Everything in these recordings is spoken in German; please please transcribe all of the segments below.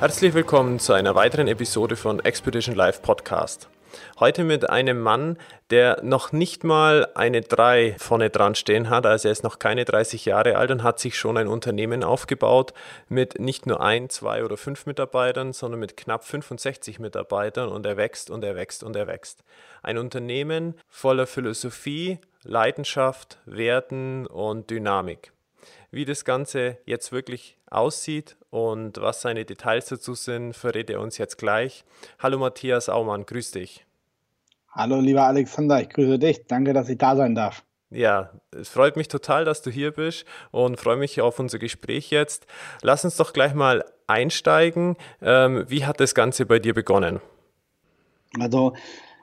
Herzlich willkommen zu einer weiteren Episode von Expedition Live Podcast. Heute mit einem Mann, der noch nicht mal eine 3 vorne dran stehen hat, also er ist noch keine 30 Jahre alt und hat sich schon ein Unternehmen aufgebaut mit nicht nur ein, zwei oder fünf Mitarbeitern, sondern mit knapp 65 Mitarbeitern und er wächst und er wächst und er wächst. Ein Unternehmen voller Philosophie, Leidenschaft, Werten und Dynamik. Wie das Ganze jetzt wirklich aussieht und was seine Details dazu sind, verrät er uns jetzt gleich. Hallo Matthias Aumann, grüß dich. Hallo lieber Alexander, ich grüße dich. Danke, dass ich da sein darf. Ja, es freut mich total, dass du hier bist und freue mich auf unser Gespräch jetzt. Lass uns doch gleich mal einsteigen. Ähm, wie hat das Ganze bei dir begonnen? Also,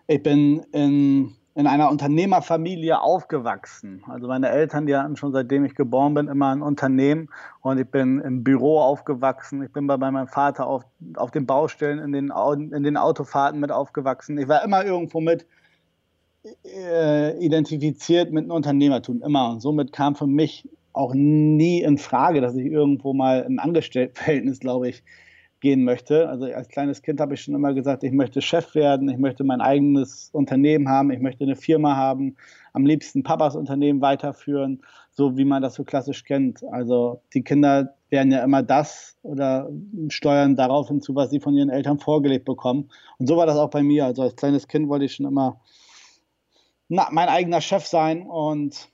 ich bin in in einer Unternehmerfamilie aufgewachsen. Also meine Eltern, die hatten schon seitdem ich geboren bin immer ein Unternehmen und ich bin im Büro aufgewachsen. Ich bin bei meinem Vater auf, auf den Baustellen, in den, in den Autofahrten mit aufgewachsen. Ich war immer irgendwo mit äh, identifiziert mit einem Unternehmertum, immer. Und somit kam für mich auch nie in Frage, dass ich irgendwo mal im Angestelltenverhältnis, glaube ich, gehen möchte. Also als kleines Kind habe ich schon immer gesagt, ich möchte Chef werden, ich möchte mein eigenes Unternehmen haben, ich möchte eine Firma haben, am liebsten Papas Unternehmen weiterführen, so wie man das so klassisch kennt. Also die Kinder werden ja immer das oder steuern darauf hinzu, was sie von ihren Eltern vorgelegt bekommen. Und so war das auch bei mir. Also als kleines Kind wollte ich schon immer na, mein eigener Chef sein und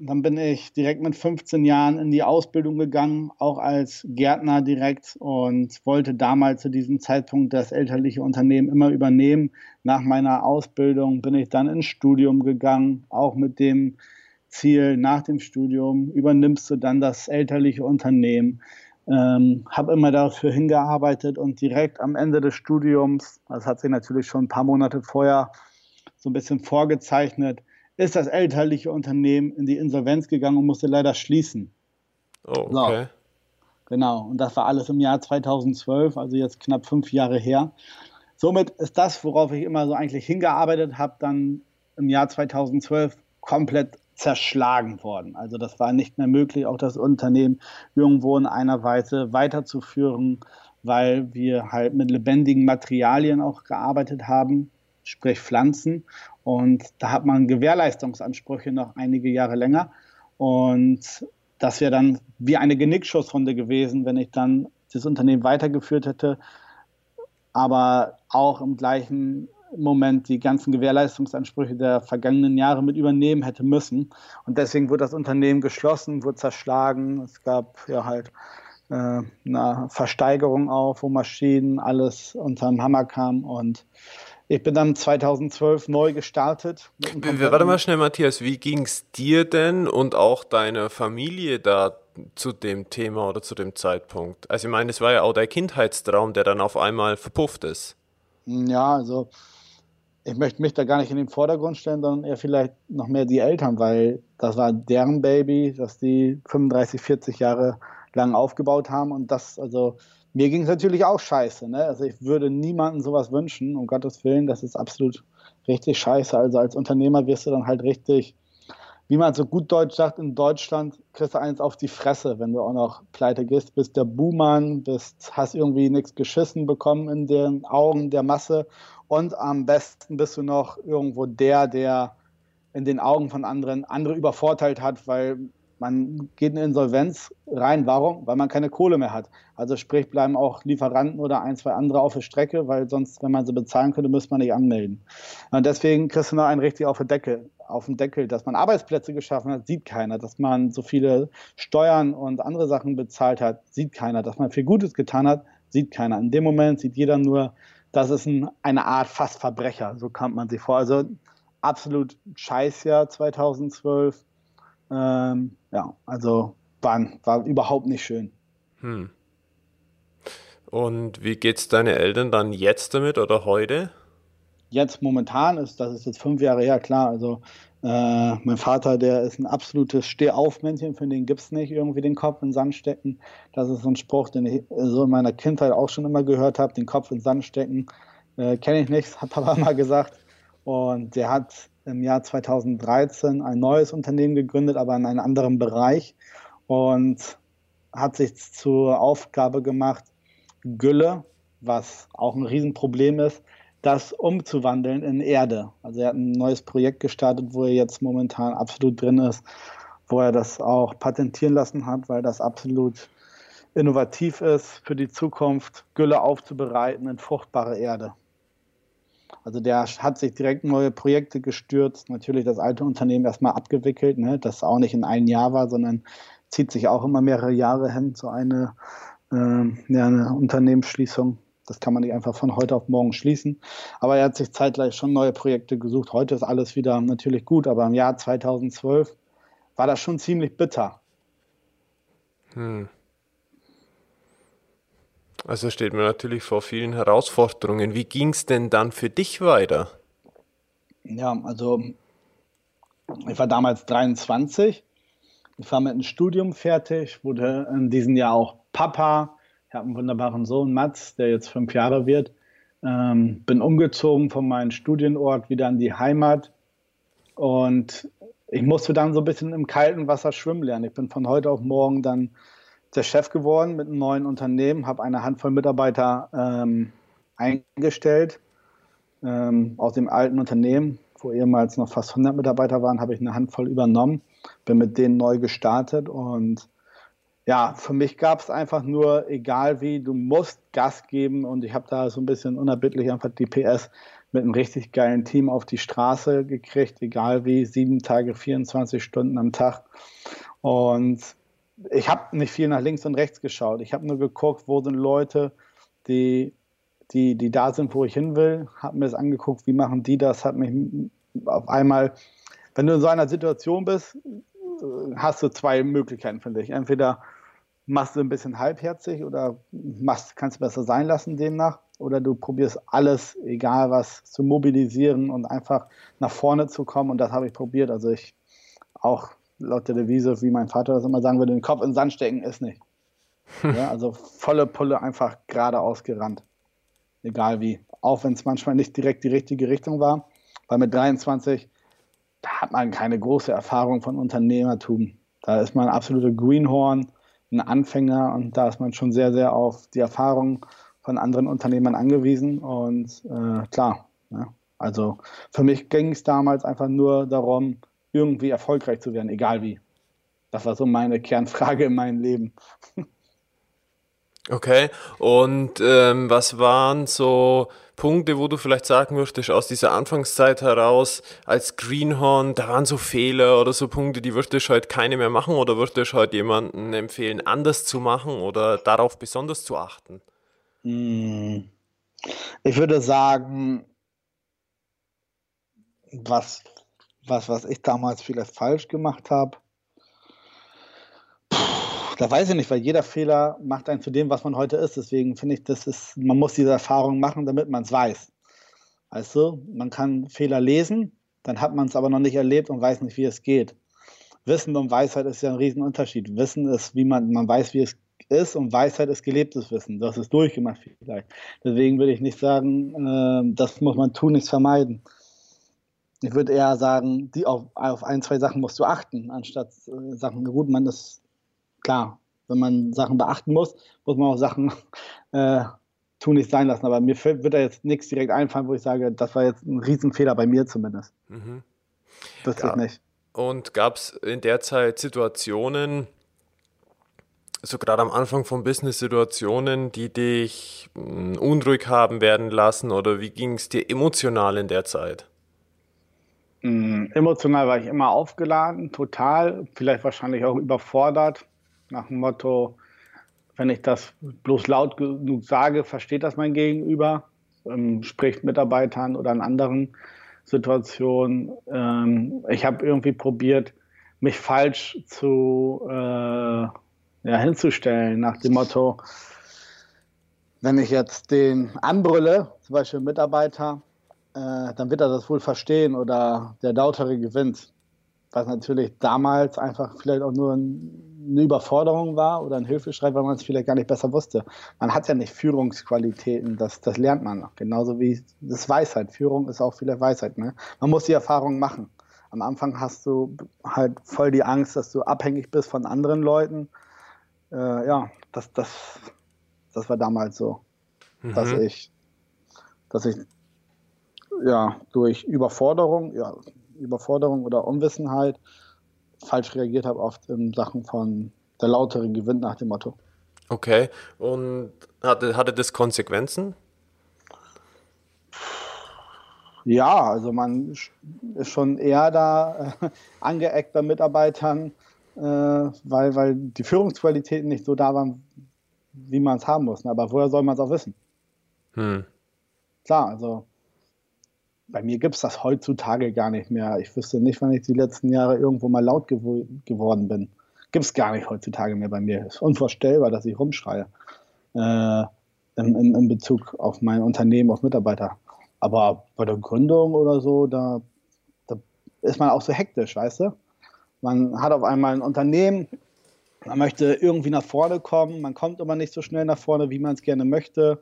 dann bin ich direkt mit 15 Jahren in die Ausbildung gegangen, auch als Gärtner direkt und wollte damals zu diesem Zeitpunkt das elterliche Unternehmen immer übernehmen. Nach meiner Ausbildung bin ich dann ins Studium gegangen, auch mit dem Ziel, nach dem Studium übernimmst du dann das elterliche Unternehmen. Ähm, habe immer dafür hingearbeitet und direkt am Ende des Studiums, das hat sich natürlich schon ein paar Monate vorher so ein bisschen vorgezeichnet, ist das elterliche Unternehmen in die Insolvenz gegangen und musste leider schließen. Oh, okay. So. Genau, und das war alles im Jahr 2012, also jetzt knapp fünf Jahre her. Somit ist das, worauf ich immer so eigentlich hingearbeitet habe, dann im Jahr 2012 komplett zerschlagen worden. Also das war nicht mehr möglich, auch das Unternehmen irgendwo in einer Weise weiterzuführen, weil wir halt mit lebendigen Materialien auch gearbeitet haben, sprich Pflanzen. Und da hat man Gewährleistungsansprüche noch einige Jahre länger. Und das wäre dann wie eine Genickschussrunde gewesen, wenn ich dann das Unternehmen weitergeführt hätte, aber auch im gleichen Moment die ganzen Gewährleistungsansprüche der vergangenen Jahre mit übernehmen hätte müssen. Und deswegen wurde das Unternehmen geschlossen, wurde zerschlagen. Es gab ja halt äh, eine Versteigerung auf, wo Maschinen alles unterm Hammer kam und ich bin dann 2012 neu gestartet. Warte mal schnell, Matthias, wie ging es dir denn und auch deiner Familie da zu dem Thema oder zu dem Zeitpunkt? Also ich meine, es war ja auch dein Kindheitstraum, der dann auf einmal verpufft ist. Ja, also ich möchte mich da gar nicht in den Vordergrund stellen, sondern eher vielleicht noch mehr die Eltern, weil das war deren Baby, das die 35, 40 Jahre lang aufgebaut haben und das, also mir ging es natürlich auch scheiße. Ne? Also ich würde niemandem sowas wünschen, um Gottes Willen, das ist absolut richtig scheiße. Also als Unternehmer wirst du dann halt richtig, wie man so gut Deutsch sagt, in Deutschland kriegst du eins auf die Fresse, wenn du auch noch pleite gehst, bist der Buhmann, bist, hast irgendwie nichts geschissen bekommen in den Augen der Masse und am besten bist du noch irgendwo der, der in den Augen von anderen andere übervorteilt hat, weil man geht in Insolvenz rein. Warum? Weil man keine Kohle mehr hat. Also sprich, bleiben auch Lieferanten oder ein, zwei andere auf der Strecke, weil sonst, wenn man sie bezahlen könnte, müsste man nicht anmelden. Und deswegen kriegst du noch einen richtig auf den Deckel. Auf den Deckel, dass man Arbeitsplätze geschaffen hat, sieht keiner. Dass man so viele Steuern und andere Sachen bezahlt hat, sieht keiner. Dass man viel Gutes getan hat, sieht keiner. In dem Moment sieht jeder nur, das ist ein, eine Art fast Verbrecher. So kommt man sich vor. Also absolut Scheißjahr 2012 ähm, ja, also war, war überhaupt nicht schön. Hm. Und wie geht's deine Eltern dann jetzt damit oder heute? jetzt momentan ist, das ist jetzt fünf Jahre her, klar, also äh, mein Vater, der ist ein absolutes Stehaufmännchen, für den gibt es nicht irgendwie den Kopf in den Sand stecken. Das ist so ein Spruch, den ich so in meiner Kindheit auch schon immer gehört habe, den Kopf in den Sand stecken. Äh, Kenne ich nicht, hat Papa mal gesagt. Und der hat im Jahr 2013 ein neues Unternehmen gegründet, aber in einem anderen Bereich und hat sich zur Aufgabe gemacht, Gülle, was auch ein Riesenproblem ist, das umzuwandeln in Erde. Also er hat ein neues Projekt gestartet, wo er jetzt momentan absolut drin ist, wo er das auch patentieren lassen hat, weil das absolut innovativ ist für die Zukunft, Gülle aufzubereiten in fruchtbare Erde. Also der hat sich direkt neue Projekte gestürzt, natürlich das alte Unternehmen erstmal abgewickelt, ne, das auch nicht in einem Jahr war, sondern zieht sich auch immer mehrere Jahre hin, so eine, äh, ja, eine Unternehmensschließung. Das kann man nicht einfach von heute auf morgen schließen. Aber er hat sich zeitgleich schon neue Projekte gesucht. Heute ist alles wieder natürlich gut, aber im Jahr 2012 war das schon ziemlich bitter. Hm. Also steht man natürlich vor vielen Herausforderungen. Wie ging es denn dann für dich weiter? Ja, also ich war damals 23. Ich war mit einem Studium fertig, wurde in diesem Jahr auch Papa. Ich habe einen wunderbaren Sohn, Mats, der jetzt fünf Jahre wird. Ähm, bin umgezogen von meinem Studienort wieder in die Heimat und ich musste dann so ein bisschen im kalten Wasser schwimmen lernen. Ich bin von heute auf morgen dann der Chef geworden mit einem neuen Unternehmen, habe eine Handvoll Mitarbeiter ähm, eingestellt ähm, aus dem alten Unternehmen, wo ehemals noch fast 100 Mitarbeiter waren, habe ich eine Handvoll übernommen, bin mit denen neu gestartet und ja, für mich gab es einfach nur, egal wie, du musst Gas geben und ich habe da so ein bisschen unerbittlich einfach die PS mit einem richtig geilen Team auf die Straße gekriegt, egal wie, sieben Tage, 24 Stunden am Tag. Und ich habe nicht viel nach links und rechts geschaut. Ich habe nur geguckt, wo sind Leute, die, die, die da sind, wo ich hin will. Habe mir das angeguckt, wie machen die das. Hat mich auf einmal, wenn du in so einer Situation bist, hast du zwei Möglichkeiten, finde ich. Entweder machst du ein bisschen halbherzig oder machst, kannst du besser sein lassen demnach. Oder du probierst alles, egal was, zu mobilisieren und einfach nach vorne zu kommen. Und das habe ich probiert. Also ich auch laut der Devise, wie mein Vater das immer sagen würde, den Kopf in den Sand stecken ist nicht. Ja, also volle Pulle einfach geradeaus gerannt. Egal wie. Auch wenn es manchmal nicht direkt die richtige Richtung war. Weil mit 23, da hat man keine große Erfahrung von Unternehmertum. Da ist man ein absoluter Greenhorn, ein Anfänger und da ist man schon sehr, sehr auf die Erfahrung von anderen Unternehmern angewiesen. Und äh, klar, ja, also für mich ging es damals einfach nur darum, irgendwie erfolgreich zu werden, egal wie. Das war so meine Kernfrage in meinem Leben. Okay, und ähm, was waren so Punkte, wo du vielleicht sagen würdest, aus dieser Anfangszeit heraus als Greenhorn, da waren so Fehler oder so Punkte, die würdest du heute keine mehr machen oder würdest du heute jemanden empfehlen, anders zu machen oder darauf besonders zu achten? Hm. Ich würde sagen, was was, was ich damals vielleicht falsch gemacht habe. Da weiß ich nicht, weil jeder Fehler macht einen zu dem, was man heute ist. Deswegen finde ich, das ist, man muss diese Erfahrung machen, damit man es weiß. Du, man kann Fehler lesen, dann hat man es aber noch nicht erlebt und weiß nicht, wie es geht. Wissen und Weisheit ist ja ein Riesenunterschied. Wissen ist, wie man, man weiß, wie es ist und Weisheit ist gelebtes Wissen. Das ist durchgemacht vielleicht. Deswegen würde ich nicht sagen, äh, das muss man tun, nichts vermeiden. Ich würde eher sagen, die auf, auf ein, zwei Sachen musst du achten, anstatt äh, Sachen, gut, man ist klar, wenn man Sachen beachten muss, muss man auch Sachen äh, tun nicht sein lassen. Aber mir wird da jetzt nichts direkt einfallen, wo ich sage, das war jetzt ein Riesenfehler bei mir zumindest. Mhm. Wüsste ja. ich nicht. Und gab es in der Zeit Situationen, so gerade am Anfang von Business Situationen, die dich hm, unruhig haben werden lassen oder wie ging es dir emotional in der Zeit? Mm, emotional war ich immer aufgeladen, total, vielleicht wahrscheinlich auch überfordert, nach dem Motto, wenn ich das bloß laut genug sage, versteht das mein Gegenüber, ähm, spricht Mitarbeitern oder in anderen Situationen. Ähm, ich habe irgendwie probiert, mich falsch zu äh, ja, hinzustellen, nach dem Motto, wenn ich jetzt den anbrülle, zum Beispiel Mitarbeiter, äh, dann wird er das wohl verstehen oder der Lautere gewinnt. Was natürlich damals einfach vielleicht auch nur eine Überforderung war oder ein Hilfeschrei, weil man es vielleicht gar nicht besser wusste. Man hat ja nicht Führungsqualitäten, das, das lernt man. Genauso wie das Weisheit. Führung ist auch vielleicht Weisheit. Ne? Man muss die Erfahrung machen. Am Anfang hast du halt voll die Angst, dass du abhängig bist von anderen Leuten. Äh, ja, das, das, das war damals so, mhm. dass ich, dass ich ja durch Überforderung, ja, Überforderung oder Unwissenheit falsch reagiert habe, oft in Sachen von der lautere gewinnt nach dem Motto. Okay, und hatte, hatte das Konsequenzen? Ja, also man ist schon eher da äh, angeeckt bei Mitarbeitern, äh, weil, weil die Führungsqualitäten nicht so da waren, wie man es haben muss. Ne? Aber woher soll man es auch wissen? Hm. Klar, also bei mir gibt es das heutzutage gar nicht mehr. Ich wüsste nicht, wann ich die letzten Jahre irgendwo mal laut gew geworden bin. Gibt es gar nicht heutzutage mehr bei mir. Es ist unvorstellbar, dass ich rumschreie. Äh, in, in, in, Bezug auf mein Unternehmen, auf Mitarbeiter. Aber bei der Gründung oder so, da, da ist man auch so hektisch, weißt du? Man hat auf einmal ein Unternehmen, man möchte irgendwie nach vorne kommen, man kommt aber nicht so schnell nach vorne, wie man es gerne möchte.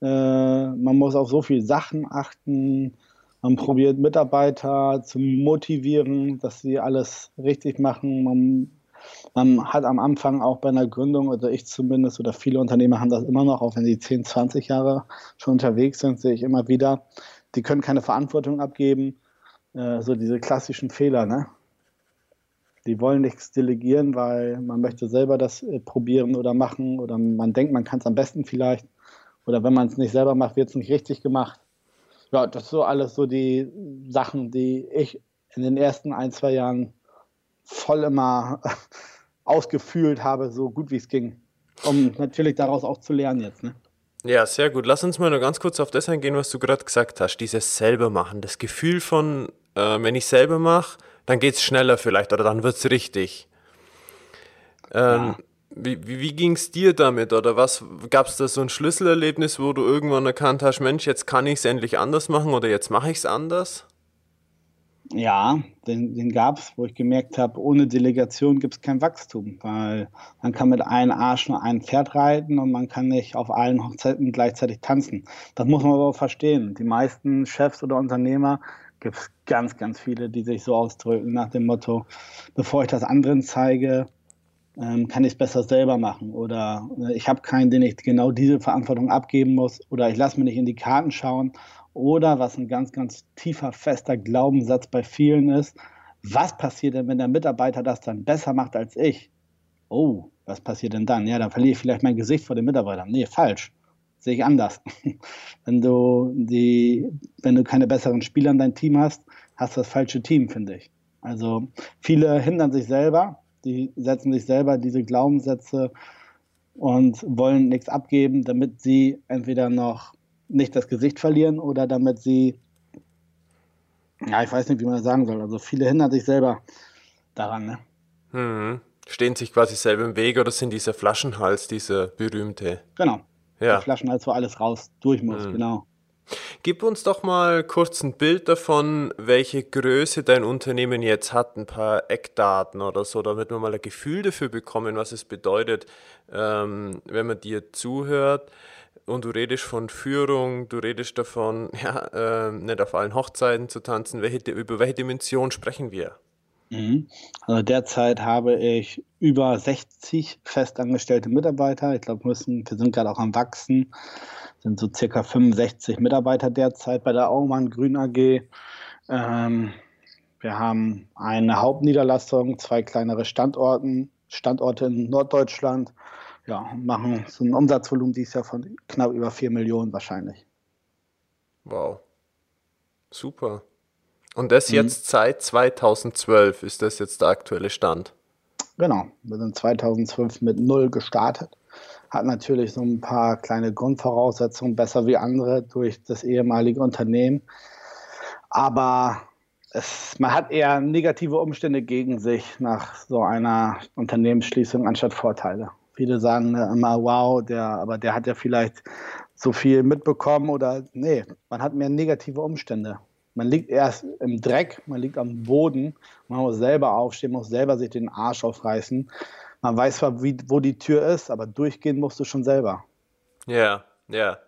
Äh, man muss auf so viele Sachen achten. Man probiert Mitarbeiter zu motivieren, dass sie alles richtig machen. Man, man, hat am Anfang auch bei einer Gründung, oder ich zumindest, oder viele Unternehmer haben das immer noch, auch wenn sie 10, 20 Jahre schon unterwegs sind, sehe ich immer wieder, die können keine Verantwortung abgeben. Äh, so diese klassischen Fehler, ne? Die wollen nichts delegieren, weil man möchte selber das äh, probieren oder machen oder man denkt, man kann es am besten vielleicht. Oder wenn man es nicht selber macht, wird es nicht richtig gemacht ja, das ist so alles so die Sachen, die ich in den ersten ein, zwei Jahren voll immer ausgefühlt habe, so gut wie es ging. Um natürlich daraus auch zu lernen jetzt. Ne? Ja, sehr gut. Lass uns mal nur ganz kurz auf das eingehen, was du gerade gesagt hast. Dieses selber machen. Das Gefühl von, äh, wenn ich selber mache, dann geht es schneller vielleicht oder dann wird es richtig. Ähm, ja. Wie, wie, ging es dir damit oder was gab es da so ein Schlüsselerlebnis, wo du irgendwann erkannt hast, Mensch, jetzt kann ich es endlich anders machen oder jetzt mache ich es anders? Ja, den, den gab es, wo ich gemerkt habe, ohne Delegation gibt es kein Wachstum, weil man kann mit einem Arsch nur ein Pferd reiten und man kann nicht auf allen Hochzeiten gleichzeitig tanzen. Das muss man aber verstehen. Die meisten Chefs oder Unternehmer gibt es ganz, ganz viele, die sich so ausdrücken nach dem Motto, bevor ich das anderen zeige, ähm, kann ich es besser selber machen oder äh, ich habe keinen, den ich genau diese Verantwortung abgeben muss oder ich lasse mir nicht in die Karten schauen oder was ein ganz, ganz tiefer, fester Glaubenssatz bei vielen ist, was passiert denn, wenn der Mitarbeiter das dann besser macht als ich? Oh, was passiert denn dann? Ja, dann verliere ich vielleicht mein Gesicht vor den Mitarbeitern. Nee, falsch. Sehe ich anders. wenn du die, wenn du keine besseren Spieler in deinem Team hast, hast du das falsche Team, finde ich. Also viele hindern sich selber, die setzen sich selber diese Glaubenssätze und wollen nichts abgeben, damit sie entweder noch nicht das Gesicht verlieren oder damit sie, ja, ich weiß nicht, wie man das sagen soll. Also viele hindern sich selber daran. Ne? Hm. Stehen sich quasi selber im Weg oder sind dieser Flaschenhals, dieser berühmte? Genau. Ja. Der Flaschenhals, wo alles raus durch muss, hm. genau. Gib uns doch mal kurz ein Bild davon, welche Größe dein Unternehmen jetzt hat, ein paar Eckdaten oder so, damit wir mal ein Gefühl dafür bekommen, was es bedeutet, ähm, wenn man dir zuhört und du redest von Führung, du redest davon, ja, äh, nicht auf allen Hochzeiten zu tanzen. Welche, über welche Dimension sprechen wir? Mhm. Also derzeit habe ich über 60 festangestellte Mitarbeiter. Ich glaube, wir sind gerade auch am Wachsen sind so circa 65 Mitarbeiter derzeit bei der Aumann Grün AG. Ähm, wir haben eine Hauptniederlassung, zwei kleinere Standorten, Standorte in Norddeutschland. Ja, machen so ein Umsatzvolumen dieses Jahr von knapp über 4 Millionen wahrscheinlich. Wow. Super. Und das mhm. jetzt seit 2012 ist das jetzt der aktuelle Stand? Genau, wir sind 2012 mit null gestartet hat natürlich so ein paar kleine Grundvoraussetzungen, besser wie andere durch das ehemalige Unternehmen. Aber es, man hat eher negative Umstände gegen sich nach so einer Unternehmensschließung anstatt Vorteile. Viele sagen immer, wow, der, aber der hat ja vielleicht so viel mitbekommen oder nee, man hat mehr negative Umstände. Man liegt erst im Dreck, man liegt am Boden, man muss selber aufstehen, muss selber sich den Arsch aufreißen. Man weiß zwar, wie, wo die Tür ist, aber durchgehen musst du schon selber. Ja, ja.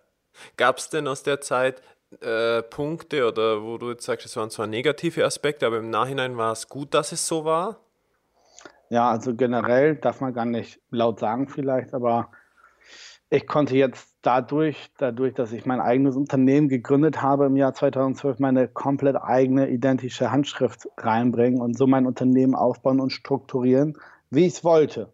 Gab es denn aus der Zeit äh, Punkte oder wo du jetzt sagst, es waren zwar negative Aspekte, aber im Nachhinein war es gut, dass es so war? Ja, also generell darf man gar nicht laut sagen vielleicht, aber ich konnte jetzt dadurch, dadurch, dass ich mein eigenes Unternehmen gegründet habe im Jahr 2012, meine komplett eigene identische Handschrift reinbringen und so mein Unternehmen aufbauen und strukturieren, wie ich es wollte.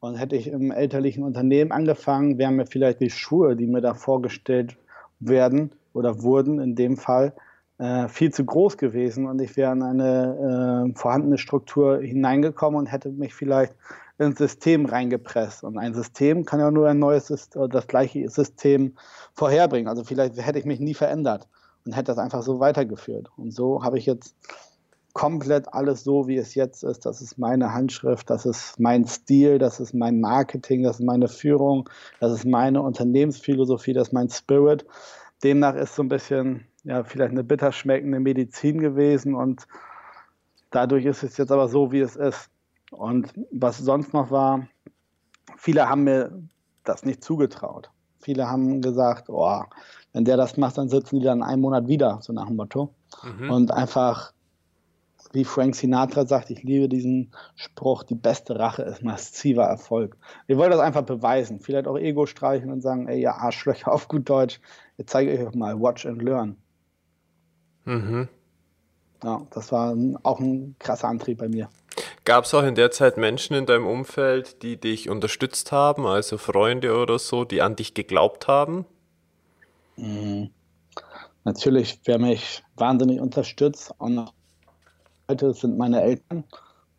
Und hätte ich im elterlichen Unternehmen angefangen, wären mir vielleicht die Schuhe, die mir da vorgestellt werden oder wurden in dem Fall, äh, viel zu groß gewesen und ich wäre in eine äh, vorhandene Struktur hineingekommen und hätte mich vielleicht ins System reingepresst. Und ein System kann ja nur ein neues System, das gleiche System vorherbringen. Also vielleicht hätte ich mich nie verändert und hätte das einfach so weitergeführt. Und so habe ich jetzt komplett alles so, wie es jetzt ist. Das ist meine Handschrift, das ist mein Stil, das ist mein Marketing, das ist meine Führung, das ist meine Unternehmensphilosophie, das ist mein Spirit. Demnach ist so ein bisschen, ja, vielleicht eine bitter schmeckende Medizin gewesen und dadurch ist es jetzt aber so, wie es ist. Und was sonst noch war, viele haben mir das nicht zugetraut. Viele haben gesagt, oh, wenn der das macht, dann sitzen die dann einen Monat wieder, so nach dem Motto. Mhm. Und einfach, wie Frank Sinatra sagt, ich liebe diesen Spruch, die beste Rache ist massiver Erfolg. Ich wollte das einfach beweisen, vielleicht auch Ego streichen und sagen, ey, ihr Arschlöcher auf gut Deutsch, jetzt zeige ich euch mal, watch and learn. Mhm. Ja, das war auch ein krasser Antrieb bei mir. Gab es auch in der Zeit Menschen in deinem Umfeld, die dich unterstützt haben, also Freunde oder so, die an dich geglaubt haben? Mhm. Natürlich, wer mich wahnsinnig unterstützt und heute sind meine Eltern.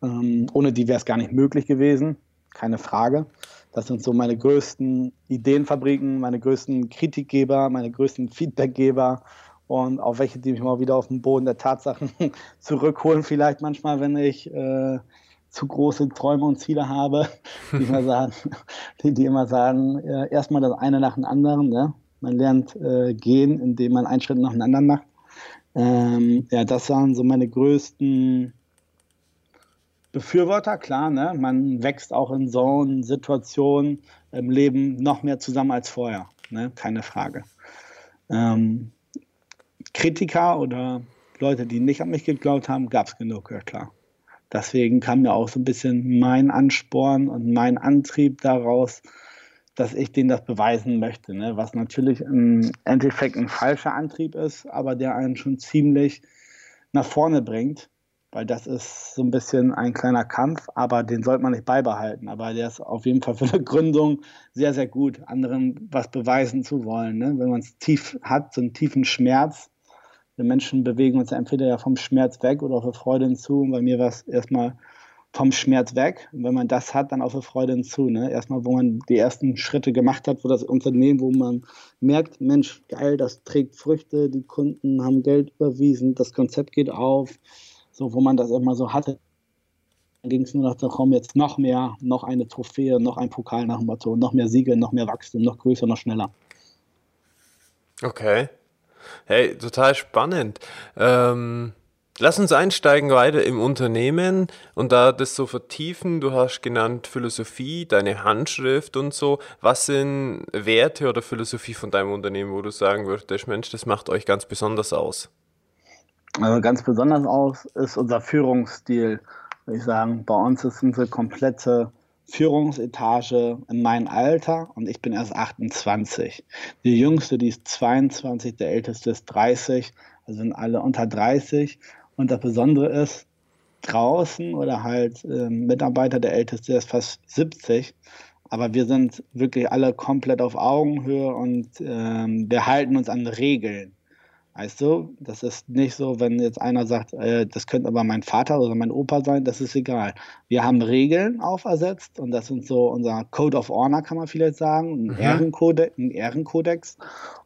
Ähm, ohne die wäre es gar nicht möglich gewesen, keine Frage. Das sind so meine größten Ideenfabriken, meine größten Kritikgeber, meine größten Feedbackgeber und auch welche, die mich mal wieder auf den Boden der Tatsachen zurückholen, vielleicht manchmal, wenn ich äh, zu große Träume und Ziele habe, die immer sagen, die, die immer sagen, äh, erstmal das eine nach dem anderen. Ne? Man lernt äh, gehen, indem man einen Schritt nach dem anderen macht. Ähm, ja, das waren so meine größten Befürworter, klar, ne? Man wächst auch in so Situationen im Leben noch mehr zusammen als vorher, ne? Keine Frage. Ähm, Kritiker oder Leute, die nicht an mich geglaubt haben, gab es genug, ja klar. Deswegen kam mir auch so ein bisschen mein Ansporn und mein Antrieb daraus, dass ich denen das beweisen möchte. Ne? Was natürlich im Endeffekt ein falscher Antrieb ist, aber der einen schon ziemlich nach vorne bringt, weil das ist so ein bisschen ein kleiner Kampf, aber den sollte man nicht beibehalten. Aber der ist auf jeden Fall für eine Gründung sehr, sehr gut, anderen was beweisen zu wollen. Ne? Wenn man es tief hat, so einen tiefen Schmerz, wir Menschen bewegen uns entweder ja vom Schmerz weg oder auf Freude hinzu. Und bei mir war es erstmal vom Schmerz weg. Und wenn man das hat, dann auf Freude hinzu. Ne? Erstmal, wo man die ersten Schritte gemacht hat, wo das Unternehmen, wo man merkt, Mensch, geil, das trägt Früchte, die Kunden haben Geld überwiesen, das Konzept geht auf. So, wo man das immer so hatte, ging es nur noch darum, jetzt noch mehr, noch eine Trophäe, noch ein Pokal nach dem Motto, noch mehr Siege, noch mehr Wachstum, noch größer, noch schneller. Okay. Hey, total spannend. Ähm, lass uns einsteigen weiter im Unternehmen und da das so vertiefen. Du hast genannt Philosophie, deine Handschrift und so. Was sind Werte oder Philosophie von deinem Unternehmen, wo du sagen würdest, Mensch, das macht euch ganz besonders aus? Also ganz besonders aus ist unser Führungsstil, würde ich sagen. Bei uns ist unsere komplette Führungsetage in meinem Alter und ich bin erst 28. Die jüngste, die ist 22, der älteste ist 30, also sind alle unter 30. Und das Besondere ist, draußen oder halt äh, Mitarbeiter, der älteste ist fast 70, aber wir sind wirklich alle komplett auf Augenhöhe und äh, wir halten uns an Regeln. Weißt du, das ist nicht so, wenn jetzt einer sagt, äh, das könnte aber mein Vater oder mein Opa sein, das ist egal. Wir haben Regeln aufersetzt und das sind so unser Code of Honor, kann man vielleicht sagen, ein, mhm. Ehrenkode ein Ehrenkodex.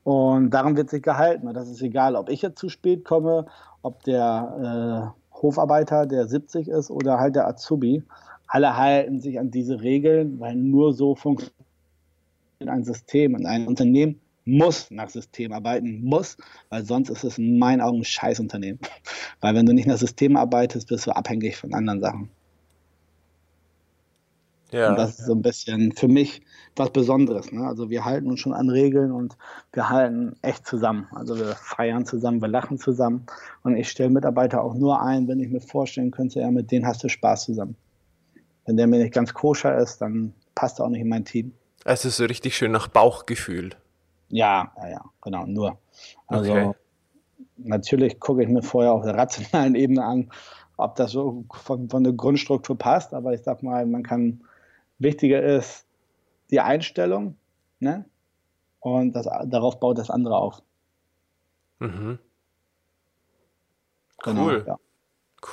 Und daran wird sich gehalten. Und das ist egal, ob ich jetzt zu spät komme, ob der äh, Hofarbeiter, der 70 ist, oder halt der Azubi. Alle halten sich an diese Regeln, weil nur so funktioniert ein System und ein Unternehmen muss nach System arbeiten, muss, weil sonst ist es in meinen Augen ein Scheißunternehmen. Weil wenn du nicht nach System arbeitest, bist du abhängig von anderen Sachen. Ja. Und das ist so ein bisschen für mich was Besonderes. Ne? Also wir halten uns schon an Regeln und wir halten echt zusammen. Also wir feiern zusammen, wir lachen zusammen. Und ich stelle Mitarbeiter auch nur ein, wenn ich mir vorstellen könnte, ja, mit denen hast du Spaß zusammen. Wenn der mir nicht ganz koscher ist, dann passt er auch nicht in mein Team. Also so richtig schön nach Bauchgefühl. Ja, ja, ja, genau, nur. Also okay. natürlich gucke ich mir vorher auf der rationalen Ebene an, ob das so von, von der Grundstruktur passt, aber ich sag mal, man kann Wichtiger ist die Einstellung, ne? Und das, darauf baut das andere auf. Mhm. Genau, cool. Ja.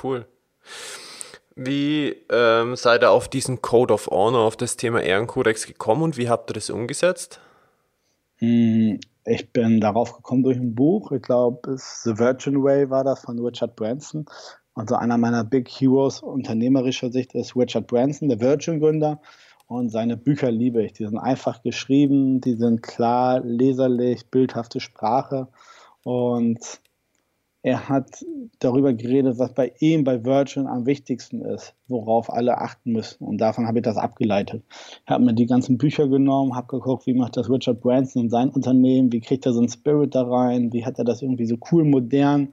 Cool. Wie ähm, seid ihr auf diesen Code of Honor, auf das Thema Ehrenkodex gekommen und wie habt ihr das umgesetzt? Hm, ich bin darauf gekommen durch ein Buch. Ich glaube, The Virgin Way war das von Richard Branson. Also einer meiner Big Heroes unternehmerischer Sicht ist Richard Branson, der Virgin-Gründer. Und seine Bücher liebe ich. Die sind einfach geschrieben, die sind klar, leserlich, bildhafte Sprache. Und er hat darüber geredet, was bei ihm, bei Virgin am wichtigsten ist, worauf alle achten müssen. Und davon habe ich das abgeleitet. Ich habe mir die ganzen Bücher genommen, habe geguckt, wie macht das Richard Branson und sein Unternehmen, wie kriegt er so einen Spirit da rein, wie hat er das irgendwie so cool modern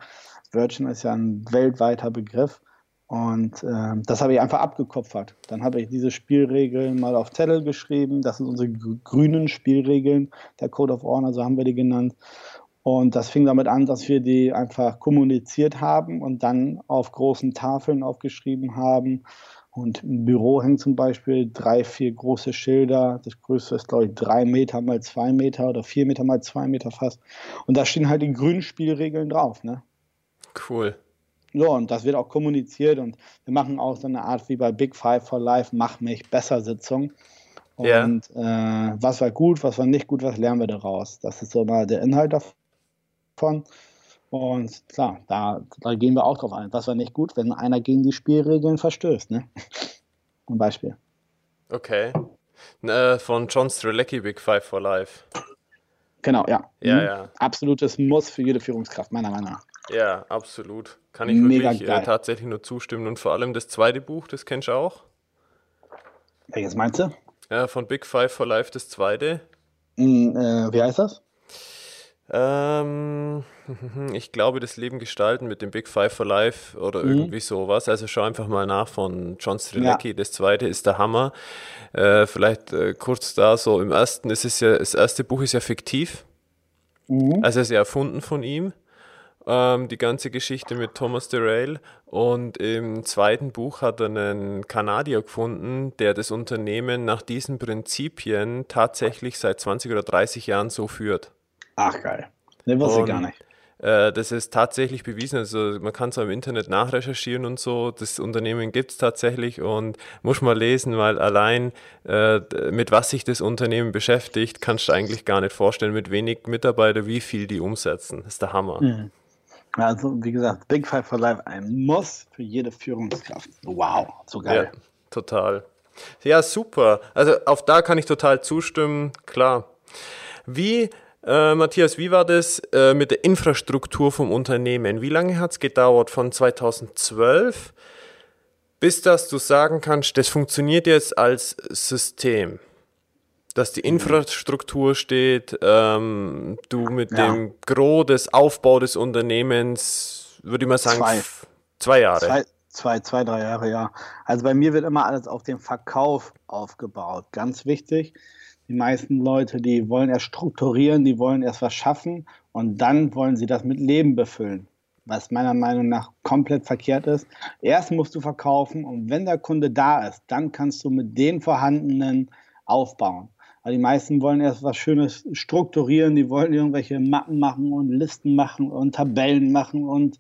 Virgin ist ja ein weltweiter Begriff. Und äh, das habe ich einfach abgekopfert. Dann habe ich diese Spielregeln mal auf Zettel geschrieben. Das sind unsere grünen Spielregeln, der Code of Honor, so haben wir die genannt. Und das fing damit an, dass wir die einfach kommuniziert haben und dann auf großen Tafeln aufgeschrieben haben. Und im Büro hängen zum Beispiel drei, vier große Schilder. Das größte ist, glaube ich, drei Meter mal zwei Meter oder vier Meter mal zwei Meter fast. Und da stehen halt die grünen Spielregeln drauf. Ne? Cool. So, und das wird auch kommuniziert und wir machen auch so eine Art wie bei Big Five for Life, mach mich besser Sitzung. Und ja. äh, was war gut, was war nicht gut, was lernen wir daraus? Das ist so mal der Inhalt davon. Und klar, da, da gehen wir auch drauf ein. Was war nicht gut, wenn einer gegen die Spielregeln verstößt, ne? Ein Beispiel. Okay. Äh, von John Strelecki, Big Five for Life. Genau, ja. Ja, mhm. ja. Absolutes Muss für jede Führungskraft, meiner Meinung nach. Ja, absolut. Kann ich Mega wirklich äh, tatsächlich nur zustimmen. Und vor allem das zweite Buch, das kennst du auch? Welches meinst du? Ja, von Big Five for Life, das zweite. Mm, äh, wie heißt das? Ähm, ich glaube, das Leben gestalten mit dem Big Five for Life oder mhm. irgendwie sowas. Also schau einfach mal nach von John Strilecki. Ja. Das zweite ist der Hammer. Äh, vielleicht äh, kurz da so im ersten ist es ja, das erste Buch ist ja fiktiv. Mhm. Also es ist ja erfunden von ihm ähm, die ganze Geschichte mit Thomas DeRail. Und im zweiten Buch hat er einen Kanadier gefunden, der das Unternehmen nach diesen Prinzipien tatsächlich seit 20 oder 30 Jahren so führt. Ach geil. Ne, wusste ich gar nicht. Äh, das ist tatsächlich bewiesen. Also man kann es im Internet nachrecherchieren und so. Das Unternehmen gibt es tatsächlich und muss mal lesen, weil allein äh, mit was sich das Unternehmen beschäftigt, kannst du eigentlich gar nicht vorstellen, mit wenig Mitarbeitern, wie viel die umsetzen. Das ist der Hammer. Mhm. Also, wie gesagt, Big Five for Life ein Muss für jede Führungskraft. Wow, so geil. Ja, total. Ja, super. Also, auf da kann ich total zustimmen, klar. Wie, äh, Matthias, wie war das äh, mit der Infrastruktur vom Unternehmen? Wie lange hat es gedauert von 2012 bis dass du sagen kannst, das funktioniert jetzt als System? dass die Infrastruktur steht, ähm, du mit ja. dem Gros des Aufbau des Unternehmens, würde ich mal sagen, zwei, zwei Jahre. Zwei, zwei, zwei, drei Jahre, ja. Also bei mir wird immer alles auf den Verkauf aufgebaut. Ganz wichtig. Die meisten Leute, die wollen erst strukturieren, die wollen erst was schaffen und dann wollen sie das mit Leben befüllen was meiner Meinung nach komplett verkehrt ist. Erst musst du verkaufen und wenn der Kunde da ist, dann kannst du mit den vorhandenen aufbauen. Weil die meisten wollen erst was Schönes strukturieren, die wollen irgendwelche Mappen machen und Listen machen und Tabellen machen und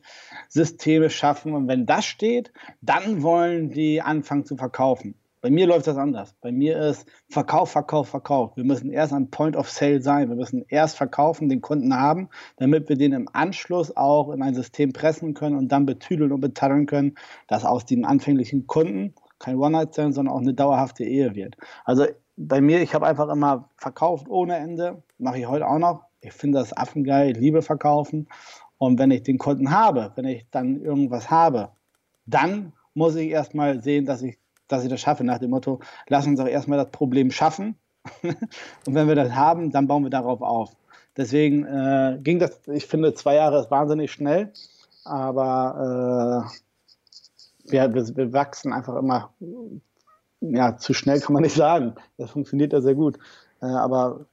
Systeme schaffen. Und wenn das steht, dann wollen die anfangen zu verkaufen. Bei mir läuft das anders. Bei mir ist Verkauf, Verkauf, Verkauf. Wir müssen erst am Point of Sale sein. Wir müssen erst verkaufen, den Kunden haben, damit wir den im Anschluss auch in ein System pressen können und dann betüdeln und betatteln können, dass aus dem anfänglichen Kunden kein One-Night-Stand, sondern auch eine dauerhafte Ehe wird. Also bei mir, ich habe einfach immer verkauft ohne Ende, mache ich heute auch noch. Ich finde das affengeil, ich liebe verkaufen. Und wenn ich den Kunden habe, wenn ich dann irgendwas habe, dann muss ich erstmal sehen, dass ich, dass ich das schaffe, nach dem Motto, lass uns doch erstmal das Problem schaffen. und wenn wir das haben, dann bauen wir darauf auf. Deswegen äh, ging das, ich finde, zwei Jahre ist wahnsinnig schnell, aber äh, wir, wir, wachsen einfach immer, ja, zu schnell kann man nicht sagen. Das funktioniert ja sehr gut. Äh, aber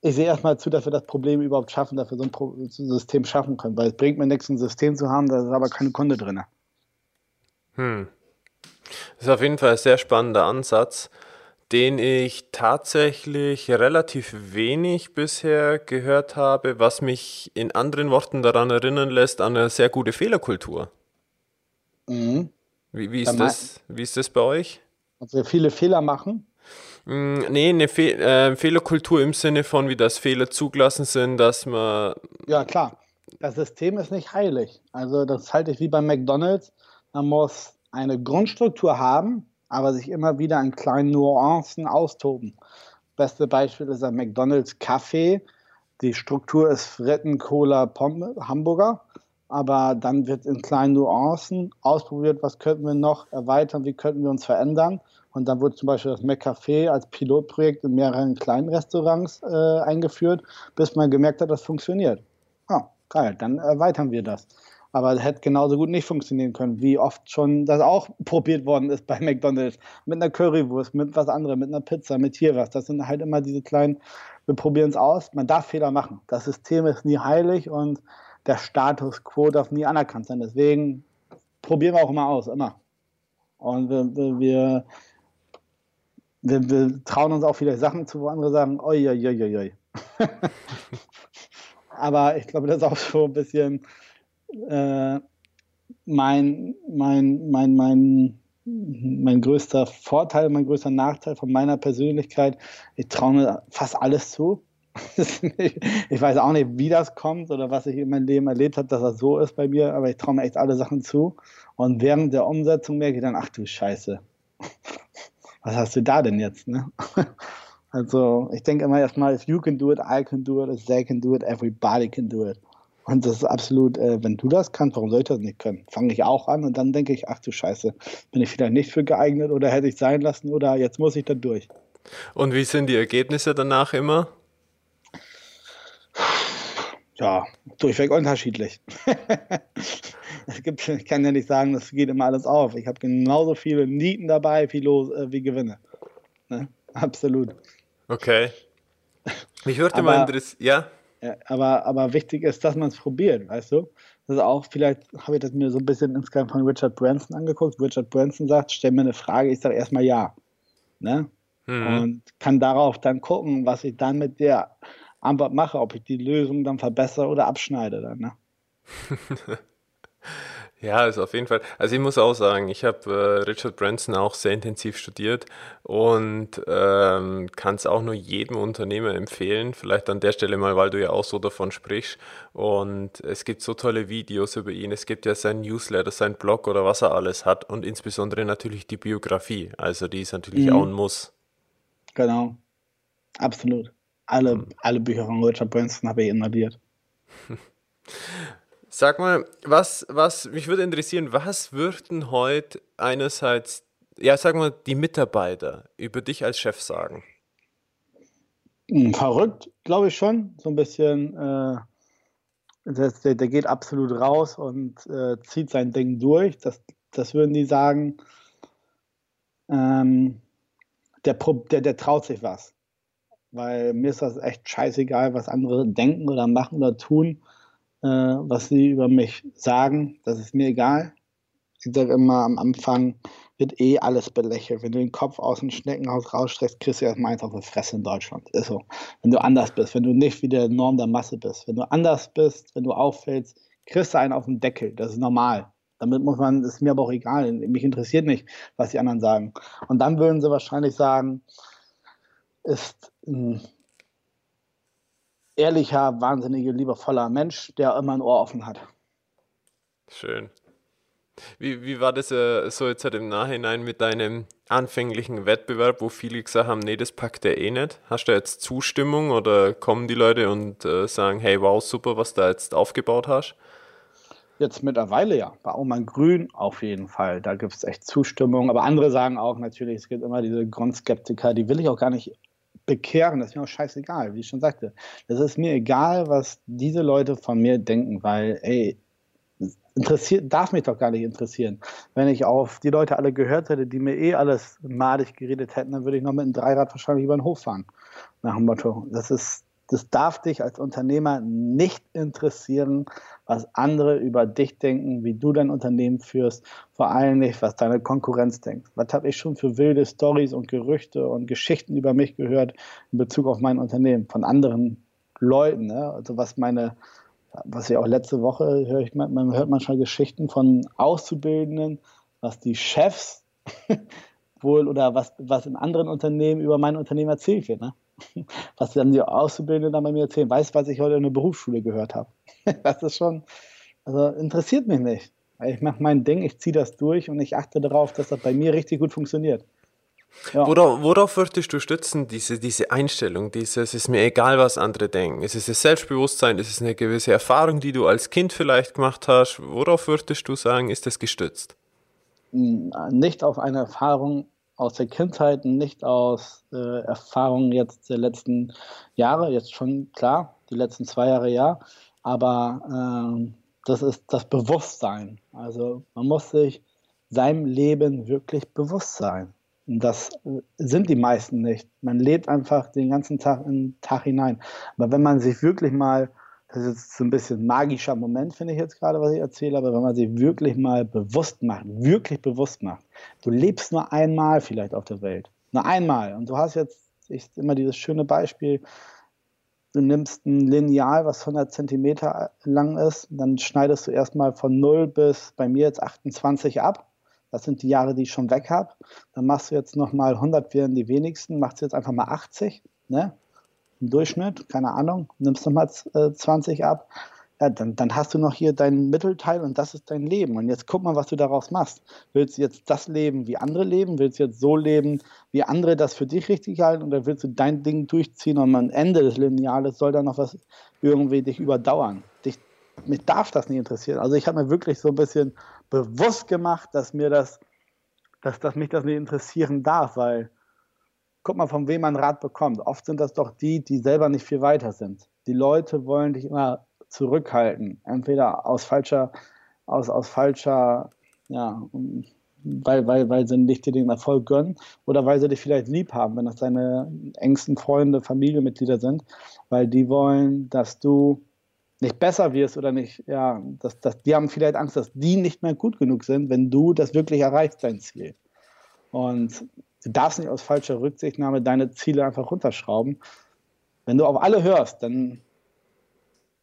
ich sehe erstmal zu, dass wir das Problem überhaupt schaffen, dass wir so ein, Pro System schaffen können, weil es bringt mir nichts, ein System zu haben, da ist aber keine Kunde drin. Hm. Das ist auf jeden Fall ein sehr spannender Ansatz, den ich tatsächlich relativ wenig bisher gehört habe, was mich in anderen Worten daran erinnern lässt, an eine sehr gute Fehlerkultur. Mhm. Wie, wie, ist das, wie ist das bei euch? Dass wir viele Fehler machen Mm, nee, eine Fe äh, Fehlerkultur im Sinne von, wie das Fehler zugelassen sind, dass man. Ja, klar. Das System ist nicht heilig. Also, das halte ich wie bei McDonalds. Man muss eine Grundstruktur haben, aber sich immer wieder an kleinen Nuancen austoben. Beste Beispiel ist ein McDonalds Kaffee. Die Struktur ist Fritten, Cola, Pommes, Hamburger. Aber dann wird in kleinen Nuancen ausprobiert, was könnten wir noch erweitern, wie könnten wir uns verändern. Und dann wurde zum Beispiel das McCafé als Pilotprojekt in mehreren kleinen Restaurants äh, eingeführt, bis man gemerkt hat, das funktioniert. Ah, geil, dann erweitern wir das. Aber es hätte genauso gut nicht funktionieren können, wie oft schon das auch probiert worden ist bei McDonalds. Mit einer Currywurst, mit was anderem, mit einer Pizza, mit hier was. Das sind halt immer diese kleinen, wir probieren es aus. Man darf Fehler machen. Das System ist nie heilig und der Status quo darf nie anerkannt sein. Deswegen probieren wir auch immer aus, immer. Und wir, wir, wir, wir, trauen uns auch viele Sachen zu, wo andere sagen, oi, oi, oi, oi. Aber ich glaube, das ist auch so ein bisschen äh, mein, mein, mein, mein, mein größter Vorteil, mein größter Nachteil von meiner Persönlichkeit. Ich traue mir fast alles zu. ich weiß auch nicht, wie das kommt oder was ich in meinem Leben erlebt habe, dass das so ist bei mir, aber ich traue mir echt alle Sachen zu. Und während der Umsetzung merke ich dann, ach du Scheiße, was hast du da denn jetzt? Ne? Also ich denke immer erstmal, if you can do it, I can do it, if they can do it, everybody can do it. Und das ist absolut, äh, wenn du das kannst, warum soll ich das nicht können? Fange ich auch an und dann denke ich, ach du Scheiße, bin ich vielleicht nicht für geeignet oder hätte ich sein lassen oder jetzt muss ich da durch. Und wie sind die Ergebnisse danach immer? Ja, durchweg unterschiedlich. es gibt, ich kann ja nicht sagen, das geht immer alles auf. Ich habe genauso viele Nieten dabei wie, los, äh, wie Gewinne. Ne? Absolut. Okay. Mich würde mal interessieren, ja? Ja? aber, aber wichtig ist, dass man es probiert, weißt du? Das ist auch, vielleicht habe ich das mir so ein bisschen insgesamt von Richard Branson angeguckt. Richard Branson sagt, stell mir eine Frage, ich sage erstmal ja. Ne? Mhm. Und kann darauf dann gucken, was ich dann mit der Antwort mache, ob ich die Lösung dann verbessere oder abschneide dann. Ne? Ja, ist auf jeden Fall. Also ich muss auch sagen, ich habe äh, Richard Branson auch sehr intensiv studiert und ähm, kann es auch nur jedem Unternehmer empfehlen. Vielleicht an der Stelle mal, weil du ja auch so davon sprichst. Und es gibt so tolle Videos über ihn. Es gibt ja sein Newsletter, sein Blog oder was er alles hat und insbesondere natürlich die Biografie. Also die ist natürlich mhm. auch ein Muss. Genau, absolut. Alle, mhm. alle Bücher von Richard Branson habe ich inhaliert. Sag mal, was, was, mich würde interessieren, was würden heute einerseits, ja, sagen wir, die Mitarbeiter über dich als Chef sagen? Hm, verrückt, glaube ich schon. So ein bisschen, äh, der, der, geht absolut raus und äh, zieht sein Ding durch. Das, das würden die sagen. Ähm, der, der, der traut sich was. Weil mir ist das echt scheißegal, was andere denken oder machen oder tun äh, was sie über mich sagen. Das ist mir egal. Ich sage immer, am Anfang wird eh alles belächelt. Wenn du den Kopf aus dem Schneckenhaus rausstreckst, kriegst du erstmal eins auf die Fresse in Deutschland. Ist so. Wenn du anders bist, wenn du nicht wie der Norm der Masse bist, wenn du anders bist, wenn du auffällst, kriegst du einen auf den Deckel. Das ist normal. Damit muss man, ist mir aber auch egal. Mich interessiert nicht, was die anderen sagen. Und dann würden sie wahrscheinlich sagen, ist ein ehrlicher, wahnsinniger, liebevoller Mensch, der immer ein Ohr offen hat. Schön. Wie, wie war das äh, so jetzt halt im Nachhinein mit deinem anfänglichen Wettbewerb, wo viele gesagt haben, nee, das packt er eh nicht? Hast du jetzt Zustimmung oder kommen die Leute und äh, sagen, hey, wow, super, was du da jetzt aufgebaut hast? Jetzt mittlerweile ja. Bei Aumann Grün auf jeden Fall. Da gibt es echt Zustimmung. Aber andere sagen auch natürlich, es gibt immer diese Grundskeptiker, die will ich auch gar nicht bekehren. Das ist mir auch scheißegal, wie ich schon sagte. Das ist mir egal, was diese Leute von mir denken, weil, ey, interessiert, darf mich doch gar nicht interessieren. Wenn ich auf die Leute alle gehört hätte, die mir eh alles madig geredet hätten, dann würde ich noch mit einem Dreirad wahrscheinlich über den Hof fahren. Nach dem Motto. Das ist, das darf dich als Unternehmer nicht interessieren, was andere über dich denken, wie du dein Unternehmen führst, vor allem nicht, was deine Konkurrenz denkt. Was habe ich schon für wilde Stories und Gerüchte und Geschichten über mich gehört in Bezug auf mein Unternehmen von anderen Leuten, ne? also was meine was ja auch letzte Woche höre ich, man hört manchmal Geschichten von Auszubildenden, was die Chefs wohl oder was, was in anderen Unternehmen über mein Unternehmen erzählt wird. Ne? Was dann die Auszubildenden dann bei mir erzählen. Weißt du, was ich heute in der Berufsschule gehört habe? Das ist schon, also interessiert mich nicht. Ich mache mein Ding, ich ziehe das durch und ich achte darauf, dass das bei mir richtig gut funktioniert. Ja. Worauf, worauf würdest du stützen, diese, diese Einstellung, dieses, es ist mir egal, was andere denken? Ist es das Selbstbewusstsein? Ist es eine gewisse Erfahrung, die du als Kind vielleicht gemacht hast? Worauf würdest du sagen, ist das gestützt? Hm, nicht auf eine Erfahrung aus der Kindheit, nicht aus äh, Erfahrungen jetzt der letzten Jahre, jetzt schon klar, die letzten zwei Jahre ja, aber äh, das ist das Bewusstsein. Also man muss sich seinem Leben wirklich bewusst sein. Das sind die meisten nicht. Man lebt einfach den ganzen Tag in den Tag hinein. Aber wenn man sich wirklich mal, das ist so ein bisschen magischer Moment, finde ich jetzt gerade, was ich erzähle, aber wenn man sich wirklich mal bewusst macht, wirklich bewusst macht, du lebst nur einmal vielleicht auf der Welt. Nur einmal. Und du hast jetzt ich, immer dieses schöne Beispiel, du nimmst ein Lineal, was 100 Zentimeter lang ist, dann schneidest du erstmal von 0 bis bei mir jetzt 28 ab das sind die Jahre, die ich schon weg habe. Dann machst du jetzt nochmal 100 wären die wenigsten, machst du jetzt einfach mal 80, ne? Im Durchschnitt, keine Ahnung, nimmst nochmal äh, 20 ab. Ja, dann, dann hast du noch hier deinen Mittelteil und das ist dein Leben. Und jetzt guck mal, was du daraus machst. Willst du jetzt das leben, wie andere leben? Willst du jetzt so leben, wie andere das für dich richtig halten? Oder willst du dein Ding durchziehen und am Ende des Lineales soll da noch was irgendwie dich überdauern? Dich, mich darf das nicht interessieren. Also ich habe mir wirklich so ein bisschen bewusst gemacht, dass mir das, dass, dass mich das nicht interessieren darf, weil guck mal, von wem man Rat bekommt. Oft sind das doch die, die selber nicht viel weiter sind. Die Leute wollen dich immer zurückhalten, entweder aus falscher, aus, aus falscher, ja, weil, weil, weil sie nicht dir den Erfolg gönnen oder weil sie dich vielleicht lieb haben, wenn das deine engsten Freunde, Familienmitglieder sind, weil die wollen, dass du nicht besser wirst oder nicht, ja, das, das, die haben vielleicht Angst, dass die nicht mehr gut genug sind, wenn du das wirklich erreichst, dein Ziel. Und du darfst nicht aus falscher Rücksichtnahme deine Ziele einfach runterschrauben. Wenn du auf alle hörst, dann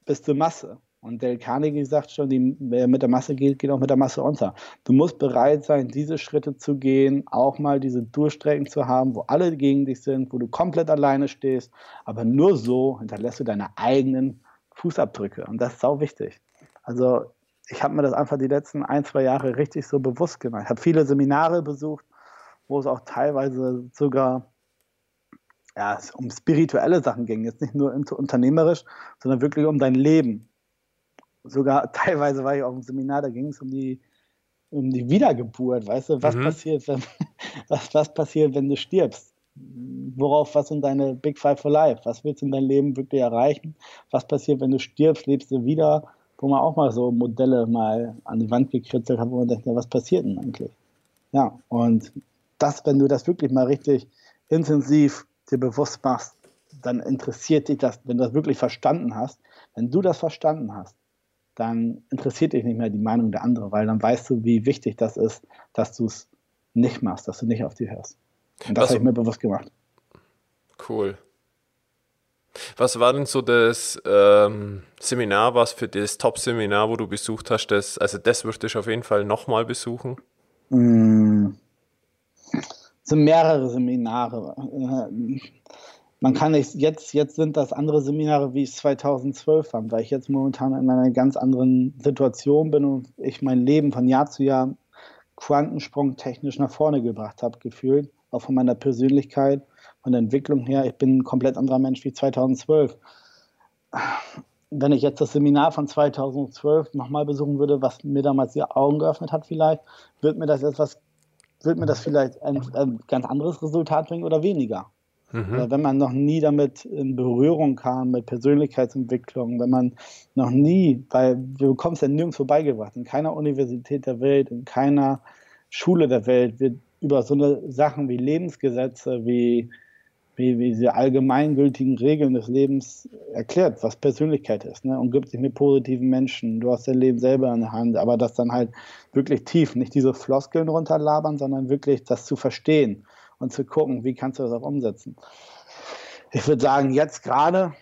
bist du Masse. Und Del Carnegie sagt schon, die, wer mit der Masse geht, geht auch mit der Masse unter. Du musst bereit sein, diese Schritte zu gehen, auch mal diese Durchstrecken zu haben, wo alle gegen dich sind, wo du komplett alleine stehst. Aber nur so hinterlässt du deine eigenen Fußabdrücke. Und das ist sau wichtig. Also ich habe mir das einfach die letzten ein, zwei Jahre richtig so bewusst gemacht. Ich habe viele Seminare besucht, wo es auch teilweise sogar ja, um spirituelle Sachen ging. Jetzt nicht nur unternehmerisch, sondern wirklich um dein Leben. Sogar teilweise war ich auf einem Seminar, da ging es um die, um die Wiedergeburt. Weißt du, was, mhm. passiert, wenn, was, was passiert, wenn du stirbst? worauf, was sind deine Big Five for Life? Was willst du in deinem Leben wirklich erreichen? Was passiert, wenn du stirbst, lebst du wieder? Wo man auch mal so Modelle mal an die Wand gekritzelt hat, wo man denkt, ja, was passiert denn eigentlich? Ja, und das, wenn du das wirklich mal richtig intensiv dir bewusst machst, dann interessiert dich das, wenn du das wirklich verstanden hast, wenn du das verstanden hast, dann interessiert dich nicht mehr die Meinung der anderen, weil dann weißt du, wie wichtig das ist, dass du es nicht machst, dass du nicht auf die hörst. Und das habe ich mir bewusst gemacht. Cool. Was war denn so das ähm, Seminar, was für das Top-Seminar, wo du besucht hast, das, also das würde ich auf jeden Fall nochmal besuchen? Mm. Es sind mehrere Seminare. man kann nicht, jetzt, jetzt sind das andere Seminare, wie es 2012 fand, weil ich jetzt momentan in einer ganz anderen Situation bin und ich mein Leben von Jahr zu Jahr Quantensprung technisch nach vorne gebracht habe, gefühlt, auch von meiner Persönlichkeit, von der Entwicklung her. Ich bin ein komplett anderer Mensch wie 2012. Wenn ich jetzt das Seminar von 2012 nochmal besuchen würde, was mir damals die Augen geöffnet hat, vielleicht, wird mir das etwas, wird mir das vielleicht ein, ein ganz anderes Resultat bringen oder weniger. Mhm. Wenn man noch nie damit in Berührung kam mit Persönlichkeitsentwicklung, wenn man noch nie, weil wir bekommen es ja nirgends beigebracht, in keiner Universität der Welt, in keiner Schule der Welt wird über so eine Sachen wie Lebensgesetze, wie, wie, wie diese allgemeingültigen Regeln des Lebens erklärt, was Persönlichkeit ist, ne? und gibt sich mit positiven Menschen. Du hast dein Leben selber in der Hand, aber das dann halt wirklich tief, nicht diese Floskeln runterlabern, sondern wirklich das zu verstehen und zu gucken, wie kannst du das auch umsetzen. Ich würde sagen, jetzt gerade,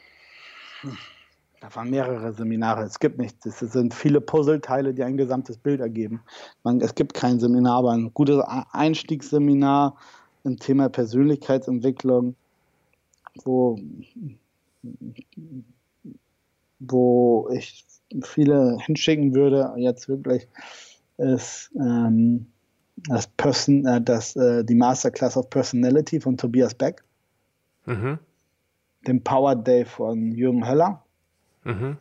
da waren mehrere Seminare, es gibt nichts, es sind viele Puzzleteile, die ein gesamtes Bild ergeben. Man, es gibt kein Seminar, aber ein gutes Einstiegsseminar im Thema Persönlichkeitsentwicklung, wo, wo ich viele hinschicken würde, jetzt wirklich, ist ähm, das, Person, äh, das äh, die Masterclass of Personality von Tobias Beck, mhm. den Power Day von Jürgen Höller, mhm.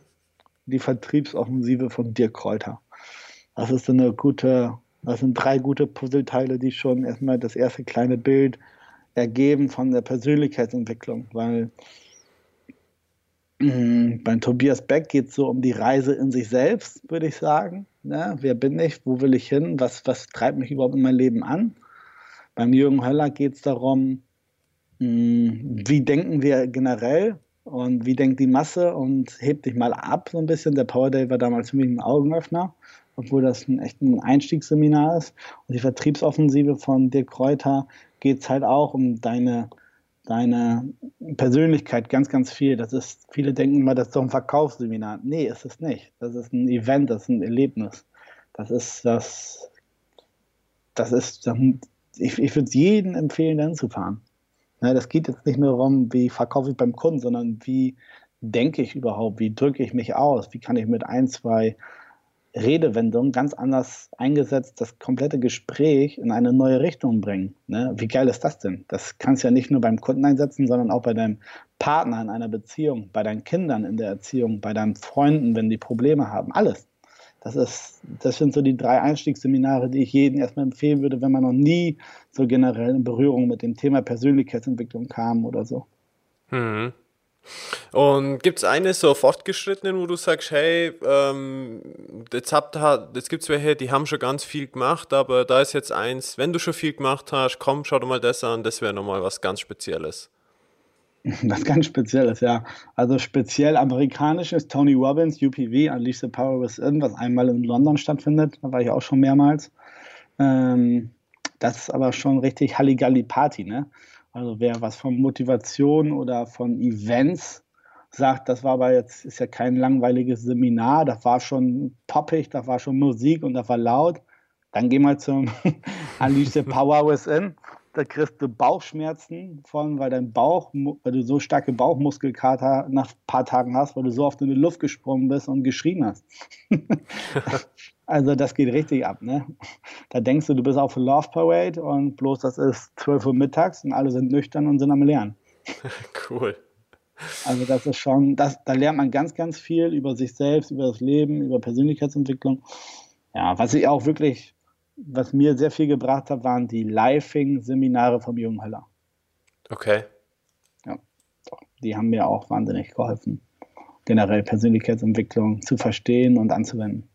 die Vertriebsoffensive von Dirk Kräuter. Das ist eine gute, das sind drei gute Puzzleteile, die schon erstmal das erste kleine Bild ergeben von der Persönlichkeitsentwicklung, weil mm, beim Tobias Beck geht es so um die Reise in sich selbst, würde ich sagen. Ne? Wer bin ich? Wo will ich hin? Was, was treibt mich überhaupt in mein Leben an? Beim Jürgen Höller geht es darum, mh, hm, wie denken wir generell und wie denkt die Masse und hebt dich mal ab so ein bisschen. Der Power Day war damals für mich ein Augenöffner, obwohl das ein echt ein Einstiegsseminar ist. Und die Vertriebsoffensive von Dirk Kräuter geht es halt auch um deine deine Persönlichkeit ganz, ganz viel. Das ist, viele denken immer, das ist doch ein Verkaufsseminar. Nee, ist es nicht. Das ist ein Event, das ist ein Erlebnis. Das ist das, das ist, ich, ich würde jedem empfehlen, dahin zu fahren. Ja, das geht jetzt nicht nur darum, wie verkaufe ich beim Kunden, sondern wie denke ich überhaupt, wie drücke ich mich aus, wie kann ich mit ein, zwei Redewendung ganz anders eingesetzt, das komplette Gespräch in eine neue Richtung bringen. Ne? Wie geil ist das denn? Das kannst du ja nicht nur beim Kunden einsetzen, sondern auch bei deinem Partner in einer Beziehung, bei deinen Kindern in der Erziehung, bei deinen Freunden, wenn die Probleme haben. Alles. Das, ist, das sind so die drei Einstiegsseminare, die ich jedem erstmal empfehlen würde, wenn man noch nie so generell in Berührung mit dem Thema Persönlichkeitsentwicklung kam oder so. Hm. Und gibt es eine so fortgeschrittenen, wo du sagst, hey, ähm, jetzt, habt, jetzt gibt es welche, die haben schon ganz viel gemacht, aber da ist jetzt eins, wenn du schon viel gemacht hast, komm, schau dir mal das an, das wäre nochmal was ganz Spezielles. Was ganz Spezielles, ja. Also speziell amerikanisch ist Tony Robbins, UPV, Unleash the Power Within, was einmal in London stattfindet. Da war ich auch schon mehrmals. Ähm, das ist aber schon richtig Halligalli-Party, ne? Also wer was von Motivation oder von Events sagt, das war aber jetzt, ist ja kein langweiliges Seminar, das war schon poppig, da war schon Musik und das war laut, dann geh mal zum Unleash the Power Within. Da kriegst du Bauchschmerzen von, weil dein Bauch, weil du so starke Bauchmuskelkater nach ein paar Tagen hast, weil du so oft in die Luft gesprungen bist und geschrien hast. Also das geht richtig ab, ne? Da denkst du, du bist auf Love Parade und bloß das ist 12 Uhr mittags und alle sind nüchtern und sind am Lernen. cool. Also das ist schon, das, da lernt man ganz, ganz viel über sich selbst, über das Leben, über Persönlichkeitsentwicklung. Ja, was ich auch wirklich, was mir sehr viel gebracht hat, waren die Lifing-Seminare vom Jungen Höller. Okay. Ja, die haben mir auch wahnsinnig geholfen, generell Persönlichkeitsentwicklung zu verstehen und anzuwenden.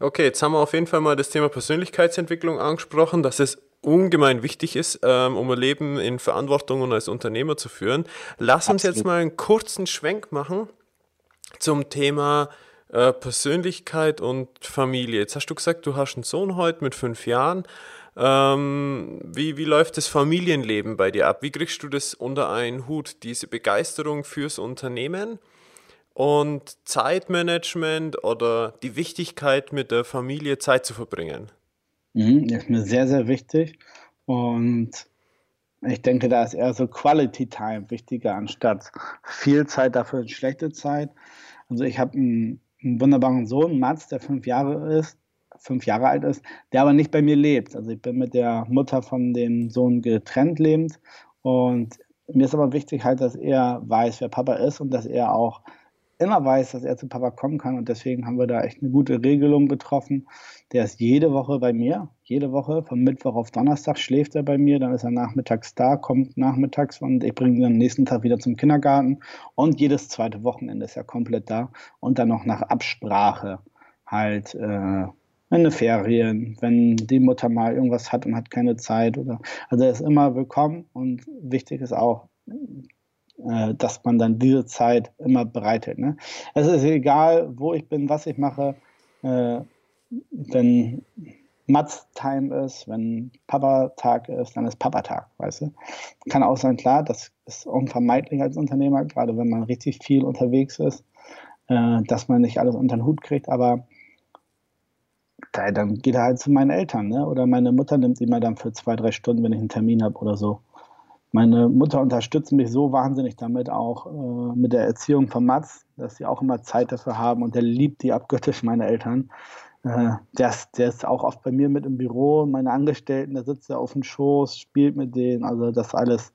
Okay, jetzt haben wir auf jeden Fall mal das Thema Persönlichkeitsentwicklung angesprochen, dass es ungemein wichtig ist, ähm, um ein Leben in Verantwortung und als Unternehmer zu führen. Lass uns Absolut. jetzt mal einen kurzen Schwenk machen zum Thema äh, Persönlichkeit und Familie. Jetzt hast du gesagt, du hast einen Sohn heute mit fünf Jahren. Ähm, wie, wie läuft das Familienleben bei dir ab? Wie kriegst du das unter einen Hut, diese Begeisterung fürs Unternehmen? und Zeitmanagement oder die Wichtigkeit, mit der Familie Zeit zu verbringen? Mhm, ist mir sehr, sehr wichtig. Und Ich denke, da ist eher so Quality Time wichtiger, anstatt viel Zeit dafür schlechte Zeit. Also ich habe einen, einen, wunderbaren Sohn, Mats, der fünf Jahre ist, fünf Jahre alt ist, der aber nicht bei mir lebt. Also ich bin mit der Mutter von dem Sohn getrennt lebend und mir ist aber wichtig halt, dass er weiß, wer Papa ist und dass er auch immer weiß, dass er zu Papa kommen kann. Und deswegen haben wir da echt eine gute Regelung getroffen. Der ist jede Woche bei mir, jede Woche, von Mittwoch auf Donnerstag schläft er bei mir, dann ist er nachmittags da, kommt nachmittags und ich bringe ihn am nächsten Tag wieder zum Kindergarten. Und jedes zweite Wochenende ist er komplett da. Und dann noch nach Absprache halt. Äh, in Ferien, wenn die Mutter mal irgendwas hat und hat keine Zeit oder also er ist immer willkommen und wichtig ist auch, äh, dass man dann diese Zeit immer bereitet. Ne? Es ist egal, wo ich bin, was ich mache, äh, wenn Mats-Time ist, wenn Papa-Tag ist, dann ist Papa-Tag, weißt du. Kann auch sein, klar, das ist unvermeidlich als Unternehmer, gerade wenn man richtig viel unterwegs ist, äh, dass man nicht alles unter den Hut kriegt, aber dann geht er halt zu meinen Eltern, ne? Oder meine Mutter nimmt ihn mal dann für zwei, drei Stunden, wenn ich einen Termin habe oder so. Meine Mutter unterstützt mich so wahnsinnig damit auch äh, mit der Erziehung von Mats, dass sie auch immer Zeit dafür haben und der liebt die abgöttisch, meine Eltern. Äh, der, ist, der ist auch oft bei mir mit im Büro, meine Angestellten, der sitzt ja auf dem Schoß, spielt mit denen, also das alles.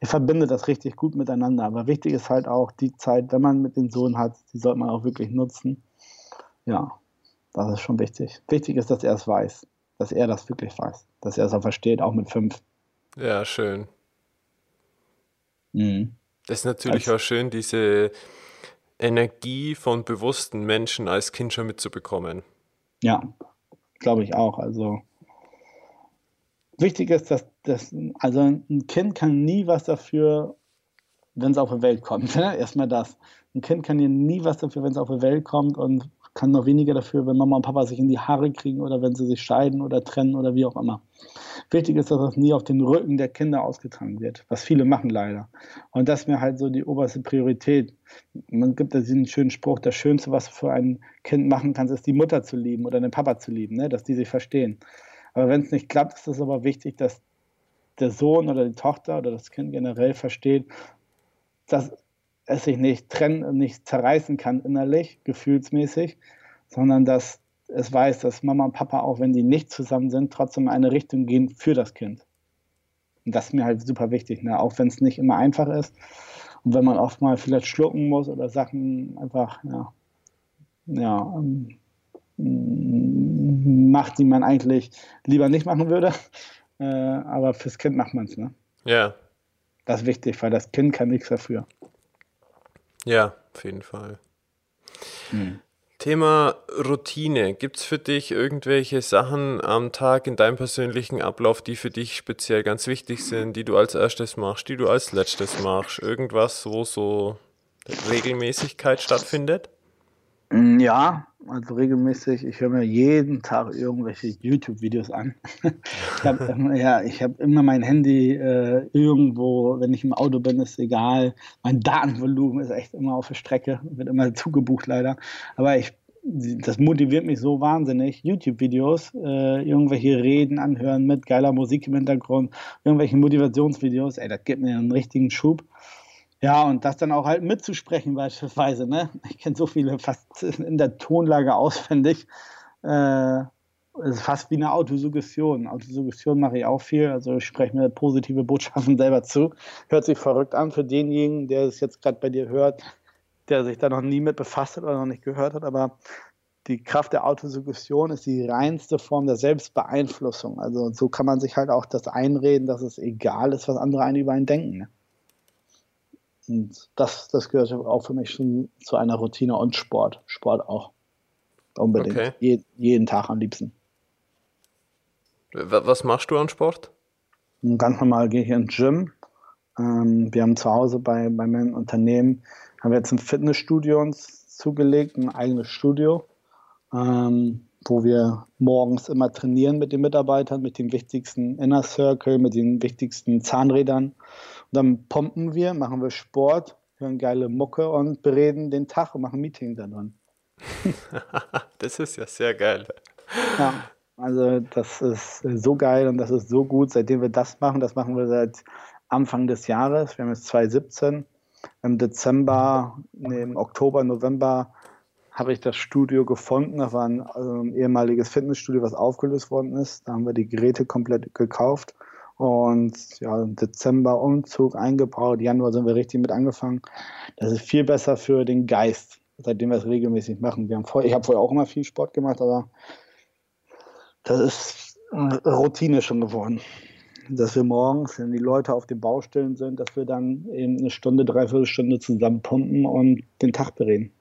Ich verbinde das richtig gut miteinander. Aber wichtig ist halt auch die Zeit, wenn man mit dem Sohn hat, die sollte man auch wirklich nutzen. Ja, das ist schon wichtig. Wichtig ist, dass er es weiß, dass er das wirklich weiß, dass er es auch versteht, auch mit fünf. Ja, schön. Mhm. Das ist natürlich als, auch schön, diese Energie von bewussten Menschen als Kind schon mitzubekommen. Ja, glaube ich auch. Also wichtig ist, dass, dass also ein Kind kann nie was dafür, wenn es auf die Welt kommt. Erstmal das. Ein Kind kann ja nie was dafür, wenn es auf die Welt kommt und kann noch weniger dafür, wenn Mama und Papa sich in die Haare kriegen oder wenn sie sich scheiden oder trennen oder wie auch immer. Wichtig ist, dass das nie auf den Rücken der Kinder ausgetragen wird, was viele machen leider. Und das ist mir halt so die oberste Priorität. Man gibt ja diesen schönen Spruch, das Schönste, was du für ein Kind machen kannst, ist die Mutter zu lieben oder den Papa zu lieben, ne? dass die sich verstehen. Aber wenn es nicht klappt, ist es aber wichtig, dass der Sohn oder die Tochter oder das Kind generell versteht, dass es sich nicht trennen, nicht zerreißen kann innerlich, gefühlsmäßig, sondern dass es weiß, dass Mama und Papa, auch wenn die nicht zusammen sind, trotzdem in eine Richtung gehen für das Kind. Und das ist mir halt super wichtig, ne? auch wenn es nicht immer einfach ist und wenn man oft mal vielleicht schlucken muss oder Sachen einfach, ja, ja, ähm, macht, die man eigentlich lieber nicht machen würde. Äh, aber fürs Kind macht man es, ne? Ja. Das ist wichtig, weil das Kind kann nichts dafür. Ja, auf jeden Fall. Hm. Thema Routine. Gibt es für dich irgendwelche Sachen am Tag in deinem persönlichen Ablauf, die für dich speziell ganz wichtig sind, die du als erstes machst, die du als letztes machst? Irgendwas, wo so Regelmäßigkeit stattfindet? Mm, ja, also regelmäßig. Ich höre mir jeden Tag irgendwelche YouTube-Videos an. ich habe ja, hab immer mein Handy äh, irgendwo, wenn ich im Auto bin, ist egal. Mein Datenvolumen ist echt immer auf der Strecke, wird immer zugebucht leider. Aber ich, das motiviert mich so wahnsinnig. YouTube-Videos, äh, irgendwelche Reden anhören mit geiler Musik im Hintergrund, irgendwelche Motivationsvideos, ey, das gibt mir einen richtigen Schub. Ja, und das dann auch halt mitzusprechen beispielsweise. Ne? Ich kenne so viele fast in der Tonlage auswendig. Äh, es ist fast wie eine Autosuggestion. Autosuggestion mache ich auch viel. Also ich spreche mir positive Botschaften selber zu. Hört sich verrückt an für denjenigen, der es jetzt gerade bei dir hört, der sich da noch nie mit befasst hat oder noch nicht gehört hat. Aber die Kraft der Autosuggestion ist die reinste Form der Selbstbeeinflussung. Also so kann man sich halt auch das einreden, dass es egal ist, was andere einen über einen denken. Und das, das gehört auch für mich schon zu einer Routine und Sport. Sport auch. Unbedingt. Okay. Je, jeden Tag am liebsten. Was machst du an Sport? Ganz normal gehe ich ins Gym. Ähm, wir haben zu Hause bei, bei meinem Unternehmen, haben wir jetzt ein Fitnessstudio uns zugelegt, ein eigenes Studio, ähm, wo wir morgens immer trainieren mit den Mitarbeitern, mit dem wichtigsten Inner Circle, mit den wichtigsten Zahnrädern dann pumpen wir, machen wir Sport, hören geile Mucke und bereden den Tag und machen ein Meeting da drin. das ist ja sehr geil. Ja, Also das ist so geil und das ist so gut, seitdem wir das machen. Das machen wir seit Anfang des Jahres. Wir haben jetzt 2017. Im Dezember, nee, im Oktober, November habe ich das Studio gefunden. Das war ein, ein ehemaliges Fitnessstudio, was aufgelöst worden ist. Da haben wir die Geräte komplett gekauft. Und ja, Dezember Umzug eingebaut, Januar sind wir richtig mit angefangen. Das ist viel besser für den Geist, seitdem wir es regelmäßig machen. Wir haben vor, ich habe vorher auch immer viel Sport gemacht, aber das ist Routine schon geworden. Dass wir morgens, wenn die Leute auf den Baustellen sind, dass wir dann eben eine Stunde, dreiviertel Stunde zusammen pumpen und den Tag bereden.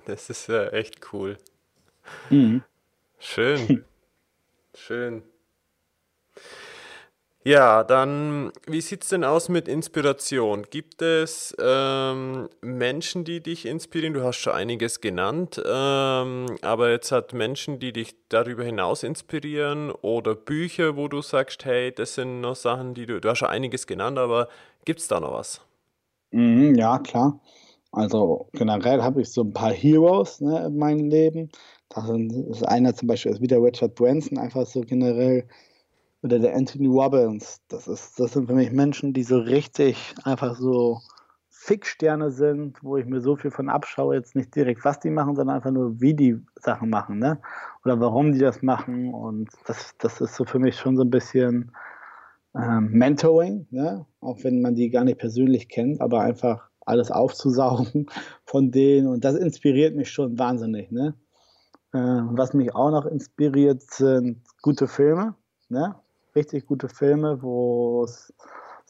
Das ist ja echt cool. Mhm. Schön. Schön. Ja, dann, wie sieht es denn aus mit Inspiration? Gibt es ähm, Menschen, die dich inspirieren? Du hast schon einiges genannt, ähm, aber jetzt hat Menschen, die dich darüber hinaus inspirieren oder Bücher, wo du sagst, hey, das sind noch Sachen, die du, du hast schon einiges genannt, aber gibt es da noch was? Mhm, ja, klar. Also generell habe ich so ein paar Heroes ne, in meinem Leben. Das ist einer zum Beispiel ist wieder Richard Branson, einfach so generell oder der Anthony Robbins. Das, ist, das sind für mich Menschen, die so richtig einfach so Fixsterne sind, wo ich mir so viel von abschaue, jetzt nicht direkt, was die machen, sondern einfach nur, wie die Sachen machen, ne? Oder warum die das machen. Und das, das ist so für mich schon so ein bisschen ähm, Mentoring, ne? Auch wenn man die gar nicht persönlich kennt, aber einfach alles aufzusaugen von denen. Und das inspiriert mich schon wahnsinnig, ne? Äh, was mich auch noch inspiriert, sind gute Filme, ne? richtig gute Filme, wo es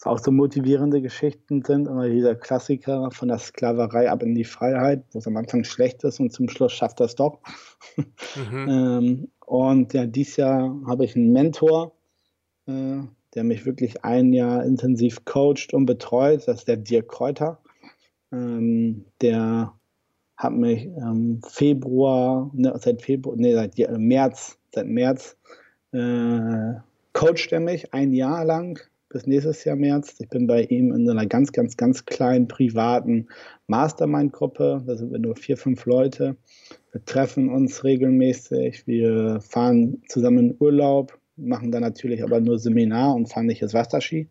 auch so motivierende Geschichten sind. Immer dieser Klassiker von der Sklaverei ab in die Freiheit, wo es am Anfang schlecht ist und zum Schluss schafft das doch. Mhm. ähm, und ja, dieses Jahr habe ich einen Mentor, äh, der mich wirklich ein Jahr intensiv coacht und betreut. Das ist der Dirk Kräuter. Ähm, der hat mich ähm, Februar, ne, seit Februar, nee, seit März, seit März äh, coacht er mich ein Jahr lang bis nächstes Jahr März. Ich bin bei ihm in einer ganz, ganz, ganz kleinen privaten Mastermind-Gruppe. Da sind wir nur vier, fünf Leute. Wir treffen uns regelmäßig. Wir fahren zusammen in Urlaub, machen dann natürlich aber nur Seminar und fahren nicht das Wasserski,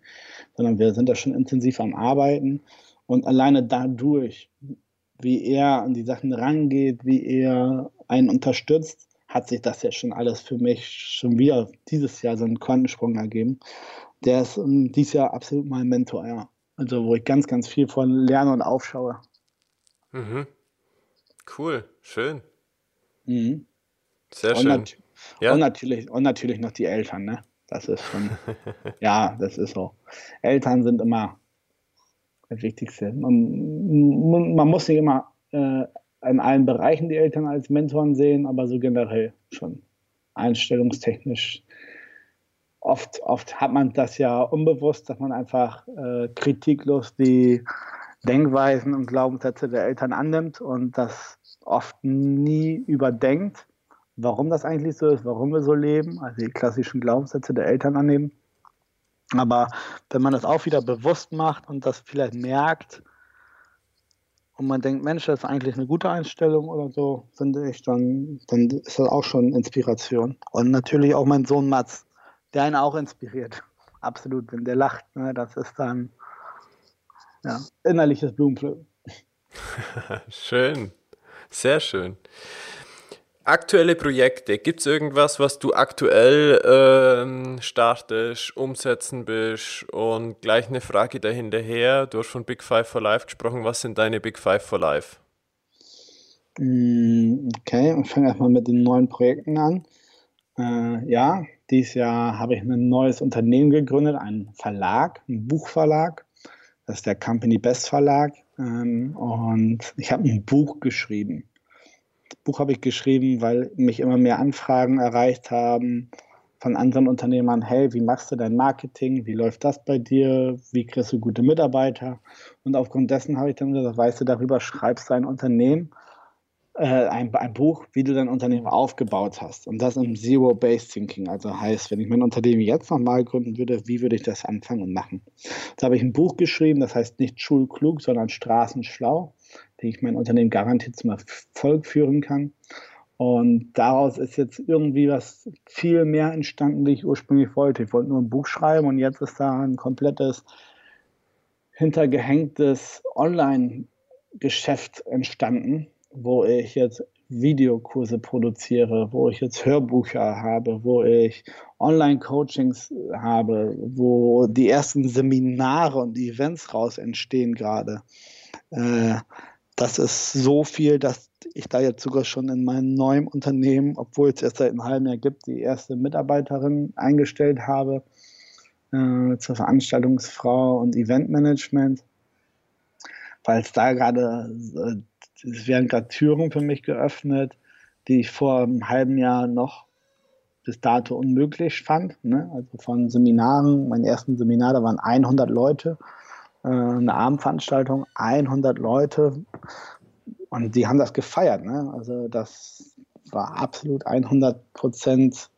sondern wir sind da schon intensiv am Arbeiten. Und alleine dadurch, wie er an die Sachen rangeht, wie er einen unterstützt, hat sich das jetzt schon alles für mich schon wieder dieses Jahr so einen Quantensprung ergeben. Der ist um, ähm, dieses Jahr absolut mein Mentor, ja. Also wo ich ganz, ganz viel von lerne und aufschaue. Mhm. Cool, schön. Mhm. Sehr und schön. Ja. und, natürlich, und natürlich noch die Eltern, ne? Das ist schon, ja, das ist so. Eltern sind immer das Wichtigste. Man, man muss nicht immer äh, in allen Bereichen die Eltern als Mentoren sehen, aber so generell schon einstellungstechnisch. Oft, oft hat man das ja unbewusst, dass man einfach äh, kritiklos die Denkweisen und Glaubenssätze der Eltern annimmt und das oft nie überdenkt, warum das eigentlich so ist, warum wir so leben, also die klassischen Glaubenssätze der Eltern annehmen. Aber wenn man das auch wieder bewusst macht und das vielleicht merkt, und man denkt, Mensch, das ist eigentlich eine gute Einstellung oder so, finde ich, dann, dann ist das auch schon Inspiration. Und natürlich auch mein Sohn Mats, der einen auch inspiriert. Absolut, wenn der lacht, ne, das ist dann ja, innerliches Blumenpflücken. schön, sehr schön. Aktuelle Projekte. Gibt es irgendwas, was du aktuell ähm, startest, umsetzen bist? Und gleich eine Frage dahinterher. Du hast von Big Five for Life gesprochen. Was sind deine Big Five for Life? Mm, okay, ich fange erstmal mit den neuen Projekten an. Äh, ja, dieses Jahr habe ich ein neues Unternehmen gegründet, einen Verlag, einen Buchverlag. Das ist der Company Best Verlag. Ähm, und ich habe ein Buch geschrieben. Buch habe ich geschrieben, weil mich immer mehr Anfragen erreicht haben von anderen Unternehmern, hey, wie machst du dein Marketing? Wie läuft das bei dir? Wie kriegst du gute Mitarbeiter? Und aufgrund dessen habe ich dann gesagt, weißt du, darüber schreibst du ein Unternehmen, äh, ein, ein Buch, wie du dein Unternehmen aufgebaut hast. Und das im Zero-Based Thinking. Also heißt, wenn ich mein Unternehmen jetzt nochmal gründen würde, wie würde ich das anfangen und machen? Da habe ich ein Buch geschrieben, das heißt nicht schulklug, sondern straßenschlau wie ich mein Unternehmen garantiert zum Erfolg führen kann. Und daraus ist jetzt irgendwie was viel mehr entstanden, wie ich ursprünglich wollte. Ich wollte nur ein Buch schreiben und jetzt ist da ein komplettes hintergehängtes Online-Geschäft entstanden, wo ich jetzt Videokurse produziere, wo ich jetzt Hörbücher habe, wo ich Online-Coachings habe, wo die ersten Seminare und Events raus entstehen gerade. Äh, das ist so viel, dass ich da jetzt sogar schon in meinem neuen Unternehmen, obwohl es erst seit einem halben Jahr gibt, die erste Mitarbeiterin eingestellt habe äh, zur Veranstaltungsfrau und Eventmanagement, weil es da gerade, äh, es werden gerade Türen für mich geöffnet, die ich vor einem halben Jahr noch bis dato unmöglich fand. Ne? Also von Seminaren, mein ersten Seminar, da waren 100 Leute eine Abendveranstaltung, 100 Leute und die haben das gefeiert. Ne? Also das war absolut 100 Prozent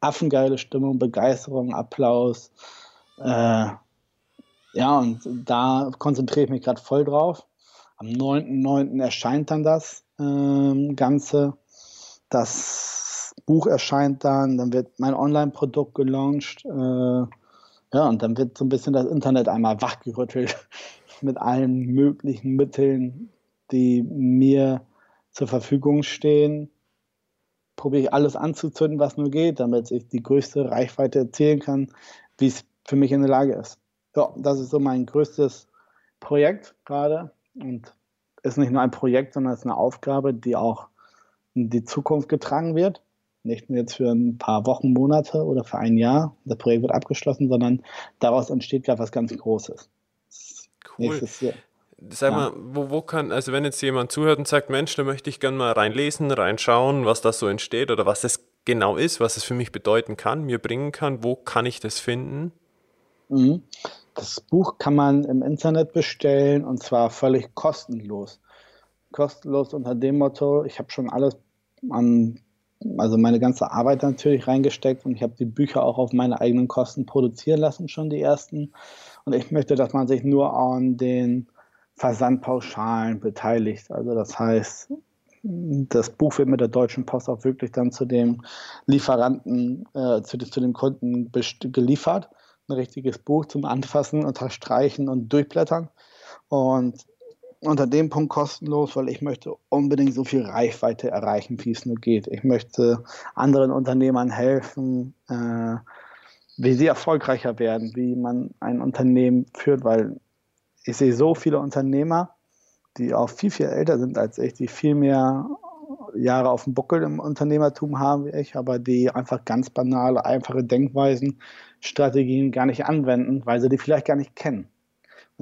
affengeile Stimmung, Begeisterung, Applaus. Äh, ja, und da konzentriere ich mich gerade voll drauf. Am 9.9. erscheint dann das äh, Ganze. Das Buch erscheint dann, dann wird mein Online-Produkt gelauncht. Äh, ja, und dann wird so ein bisschen das Internet einmal wachgerüttelt mit allen möglichen Mitteln, die mir zur Verfügung stehen. Probiere ich alles anzuzünden, was nur geht, damit ich die größte Reichweite erzielen kann, wie es für mich in der Lage ist. Ja, das ist so mein größtes Projekt gerade und ist nicht nur ein Projekt, sondern es ist eine Aufgabe, die auch in die Zukunft getragen wird nicht nur jetzt für ein paar Wochen, Monate oder für ein Jahr, das Projekt wird abgeschlossen, sondern daraus entsteht gerade was ganz Großes. Cool. Sag mal, wo, wo kann, also wenn jetzt jemand zuhört und sagt, Mensch, da möchte ich gerne mal reinlesen, reinschauen, was das so entsteht oder was das genau ist, was es für mich bedeuten kann, mir bringen kann, wo kann ich das finden? Mhm. Das Buch kann man im Internet bestellen und zwar völlig kostenlos. Kostenlos unter dem Motto, ich habe schon alles an also meine ganze Arbeit natürlich reingesteckt und ich habe die Bücher auch auf meine eigenen Kosten produzieren lassen, schon die ersten. Und ich möchte, dass man sich nur an den Versandpauschalen beteiligt. Also das heißt, das Buch wird mit der Deutschen Post auch wirklich dann zu dem Lieferanten, äh, zu, zu dem Kunden geliefert. Ein richtiges Buch zum Anfassen, Unterstreichen und Durchblättern. Und unter dem Punkt kostenlos, weil ich möchte unbedingt so viel Reichweite erreichen, wie es nur geht. Ich möchte anderen Unternehmern helfen, äh, wie sie erfolgreicher werden, wie man ein Unternehmen führt, weil ich sehe so viele Unternehmer, die auch viel, viel älter sind als ich, die viel mehr Jahre auf dem Buckel im Unternehmertum haben wie ich, aber die einfach ganz banale, einfache Denkweisen, Strategien gar nicht anwenden, weil sie die vielleicht gar nicht kennen.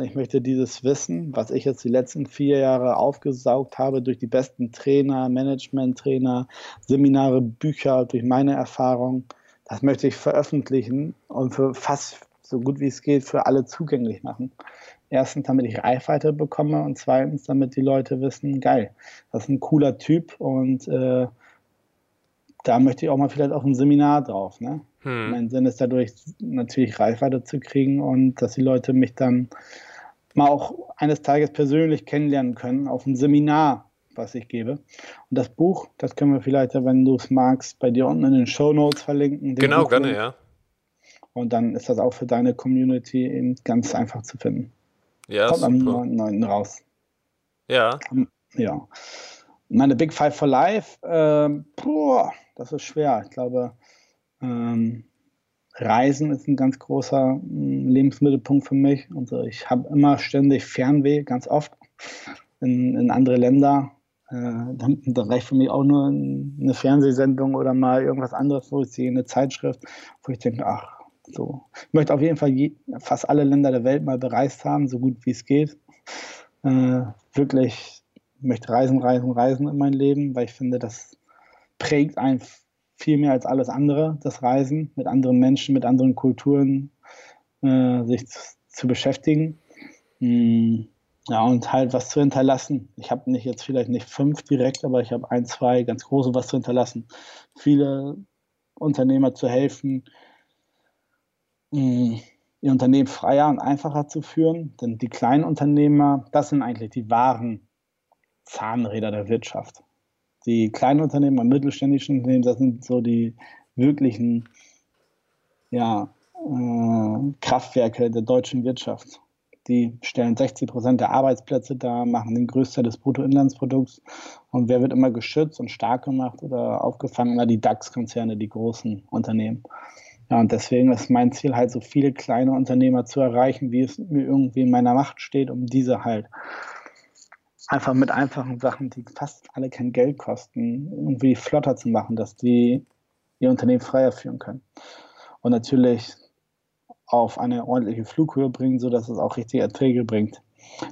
Ich möchte dieses Wissen, was ich jetzt die letzten vier Jahre aufgesaugt habe, durch die besten Trainer, Management-Trainer, Seminare, Bücher, durch meine Erfahrung, das möchte ich veröffentlichen und für fast so gut wie es geht für alle zugänglich machen. Erstens, damit ich Reichweite bekomme und zweitens, damit die Leute wissen, geil, das ist ein cooler Typ und äh, da möchte ich auch mal vielleicht auf ein Seminar drauf. Ne? Hm. Mein Sinn ist dadurch natürlich Reichweite zu kriegen und dass die Leute mich dann mal auch eines Tages persönlich kennenlernen können auf einem Seminar, was ich gebe. Und das Buch, das können wir vielleicht, wenn du es magst, bei dir unten in den Show Notes verlinken. Genau, Buch gerne, ja. Und dann ist das auch für deine Community eben ganz einfach zu finden. Ja, Kommt super. am 9. raus. Ja. Ja. Meine Big Five for Life, ähm, boah, das ist schwer. Ich glaube, ähm, Reisen ist ein ganz großer mm, Lebensmittelpunkt für mich. Also ich habe immer ständig Fernweh, ganz oft in, in andere Länder. Äh, da, da reicht für mich auch nur eine Fernsehsendung oder mal irgendwas anderes, wo ich sehe, eine Zeitschrift, wo ich denke, ach, so. Ich möchte auf jeden Fall je, fast alle Länder der Welt mal bereist haben, so gut wie es geht. Äh, wirklich, ich möchte reisen, reisen, reisen in mein Leben, weil ich finde, das prägt einen viel mehr als alles andere, das Reisen mit anderen Menschen, mit anderen Kulturen, äh, sich zu, zu beschäftigen. Hm, ja, und halt was zu hinterlassen. Ich habe nicht jetzt vielleicht nicht fünf direkt, aber ich habe ein, zwei ganz große was zu hinterlassen. Viele Unternehmer zu helfen, mh, hm, ihr Unternehmen freier und einfacher zu führen. Denn die kleinen Unternehmer, das sind eigentlich die wahren Zahnräder der Wirtschaft. Die kleinen Unternehmen und mittelständischen Unternehmen, das sind so die wirklichen ja, äh, Kraftwerke der deutschen Wirtschaft. Die stellen 60 Prozent der Arbeitsplätze dar, machen den Größteil des Bruttoinlandsprodukts. Und wer wird immer geschützt und stark gemacht oder aufgefangen? Na, die DAX-Konzerne, die großen Unternehmen. Ja, und deswegen ist mein Ziel halt, so viele kleine Unternehmer zu erreichen, wie es mir irgendwie in meiner Macht steht, um diese halt einfach mit einfachen Sachen, die fast alle kein Geld kosten, irgendwie flotter zu machen, dass die ihr Unternehmen freier führen können. Und natürlich auf eine ordentliche Flughöhe bringen, sodass es auch richtige Erträge bringt.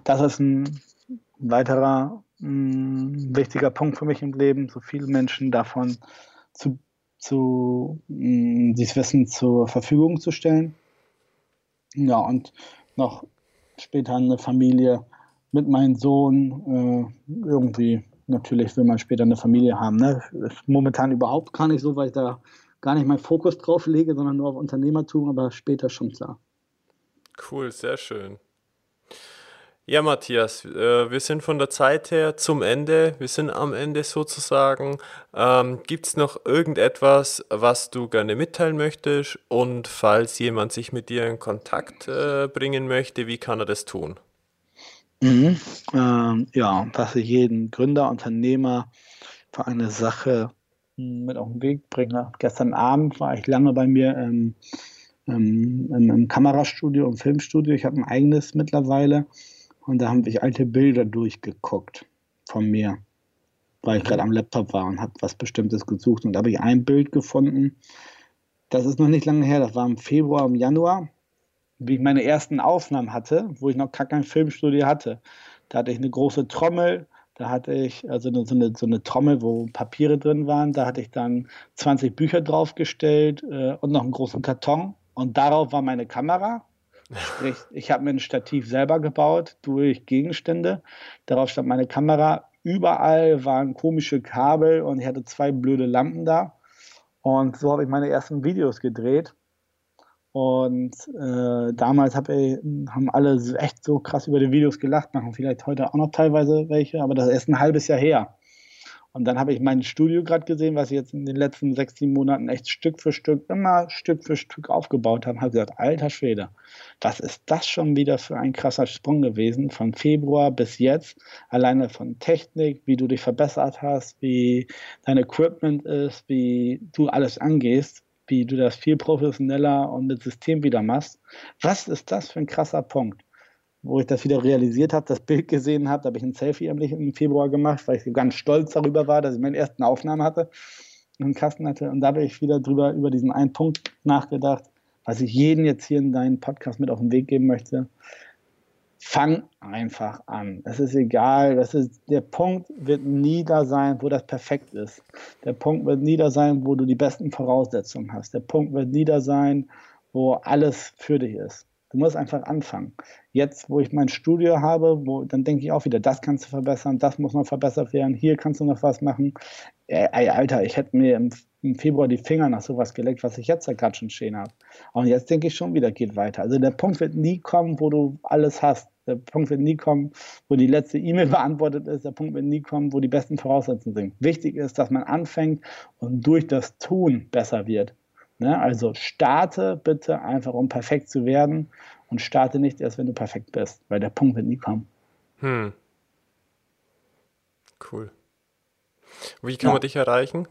Das ist ein weiterer mh, mm, wichtiger Punkt für mich im Leben, so viele Menschen davon zu, zu mh, mm, dieses Wissen zur Verfügung zu stellen. Ja, und noch später eine Familie mit meinem Sohn äh, irgendwie natürlich will man später eine Familie haben. Ne? Momentan überhaupt gar nicht so, weil ich da gar nicht meinen Fokus drauf lege, sondern nur auf Unternehmertum, aber später schon klar. Cool, sehr schön. Ja, Matthias, äh, wir sind von der Zeit her zum Ende. Wir sind am Ende sozusagen. Ähm, Gibt es noch irgendetwas, was du gerne mitteilen möchtest? Und falls jemand sich mit dir in Kontakt äh, bringen möchte, wie kann er das tun? Mhm. Ähm, ja, was ich jeden Gründer, Unternehmer für eine Sache mit auf den Weg bringe. Gestern Abend war ich lange bei mir im, im, im, Kamerastudio, im Filmstudio. Ich habe ein eigenes mittlerweile und da haben ich alte Bilder durchgeguckt von mir, weil ich gerade am Laptop war und habe was Bestimmtes gesucht. Und da habe ich ein Bild gefunden. Das ist noch nicht lange her, das war im Februar, im Januar, wie ich meine ersten Aufnahmen hatte, wo ich noch gar kein Filmstudio hatte. Da hatte ich eine große Trommel, da hatte ich also so eine, so eine Trommel, wo Papiere drin waren. Da hatte ich dann 20 Bücher draufgestellt äh, und noch einen großen Karton. Und darauf war meine Kamera. Sprich, ich habe mir ein Stativ selber gebaut durch Gegenstände. Darauf stand meine Kamera. Überall waren komische Kabel und ich hatte zwei blöde Lampen da. Und so habe ich meine ersten Videos gedreht. Und äh, damals hab ich, haben alle echt so krass über die Videos gelacht, machen vielleicht heute auch noch teilweise welche, aber das ist erst ein halbes Jahr her. Und dann habe ich mein Studio gerade gesehen, was ich jetzt in den letzten sechs, sieben Monaten echt Stück für Stück, immer Stück für Stück aufgebaut habe. Habe gesagt, alter Schwede, was ist das schon wieder für ein krasser Sprung gewesen, von Februar bis jetzt. Alleine von Technik, wie du dich verbessert hast, wie dein Equipment ist, wie du alles angehst wie du das viel professioneller und mit System wieder machst. Was ist das für ein krasser Punkt? Wo ich das wieder realisiert habe, das Bild gesehen habe, da habe ich ein Selfie im Februar gemacht, weil ich ganz stolz darüber war, dass ich meine ersten Aufnahmen hatte, einen Kasten hatte. Und da habe ich wieder drüber über diesen einen Punkt nachgedacht, was ich jeden jetzt hier in deinen Podcast mit auf den Weg geben möchte fang einfach an. Es ist egal, das ist, der Punkt wird nie da sein, wo das perfekt ist. Der Punkt wird nie da sein, wo du die besten Voraussetzungen hast. Der Punkt wird nie da sein, wo alles für dich ist. Du musst einfach anfangen. Jetzt, wo ich mein Studio habe, wo, dann denke ich auch wieder, das kannst du verbessern, das muss noch verbessert werden, hier kannst du noch was machen. Ey, Alter, ich hätte mir im, im, Februar die Finger nach sowas geleckt, was ich jetzt da gerade schon stehen habe. Und jetzt denke ich schon wieder, geht weiter. Also der Punkt wird nie kommen, wo du alles hast. Der Punkt wird nie kommen, wo die letzte E-Mail beantwortet ist. Der Punkt wird nie kommen, wo die besten Voraussetzungen sind. Wichtig ist, dass man anfängt und durch das Tun besser wird. Ne? Also starte bitte einfach, um perfekt zu werden und starte nicht erst, wenn du perfekt bist, weil der Punkt wird nie kommen. Hm. Cool. Wie kann ja. man dich erreichen?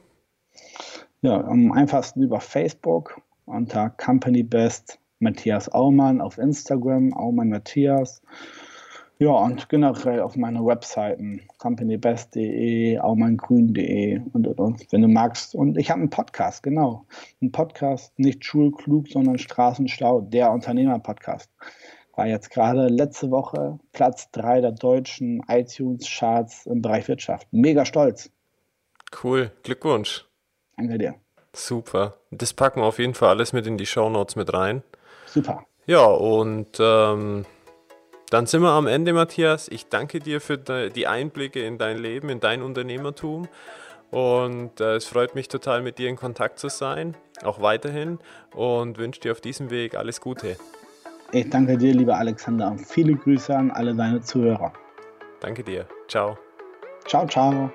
Ja, am einfachsten über Facebook unter Company Best Matthias Aumann auf Instagram, Aumann Matthias. Ja, und generell auf meine Webseiten companybest.de, aumanngrün.de und, und, und, wenn du magst. Und ich habe einen Podcast, genau. Ein Podcast, nicht schulklug, sondern Straßenstau, der Unternehmer-Podcast. War jetzt gerade letzte Woche Platz 3 der deutschen iTunes-Charts im Bereich Wirtschaft. Mega stolz. Cool, Glückwunsch. Danke dir. Super. Das packen wir auf jeden Fall alles mit in die Show Notes mit rein. Super. Ja, und ähm, dann sind wir am Ende, Matthias. Ich danke dir für die Einblicke in dein Leben, in dein Unternehmertum. Und äh, es freut mich total, mit dir in Kontakt zu sein, auch weiterhin. Und wünsche dir auf diesem Weg alles Gute. Ich danke dir, lieber Alexander, und viele Grüße an alle deine Zuhörer. Danke dir. Ciao. Ciao, ciao.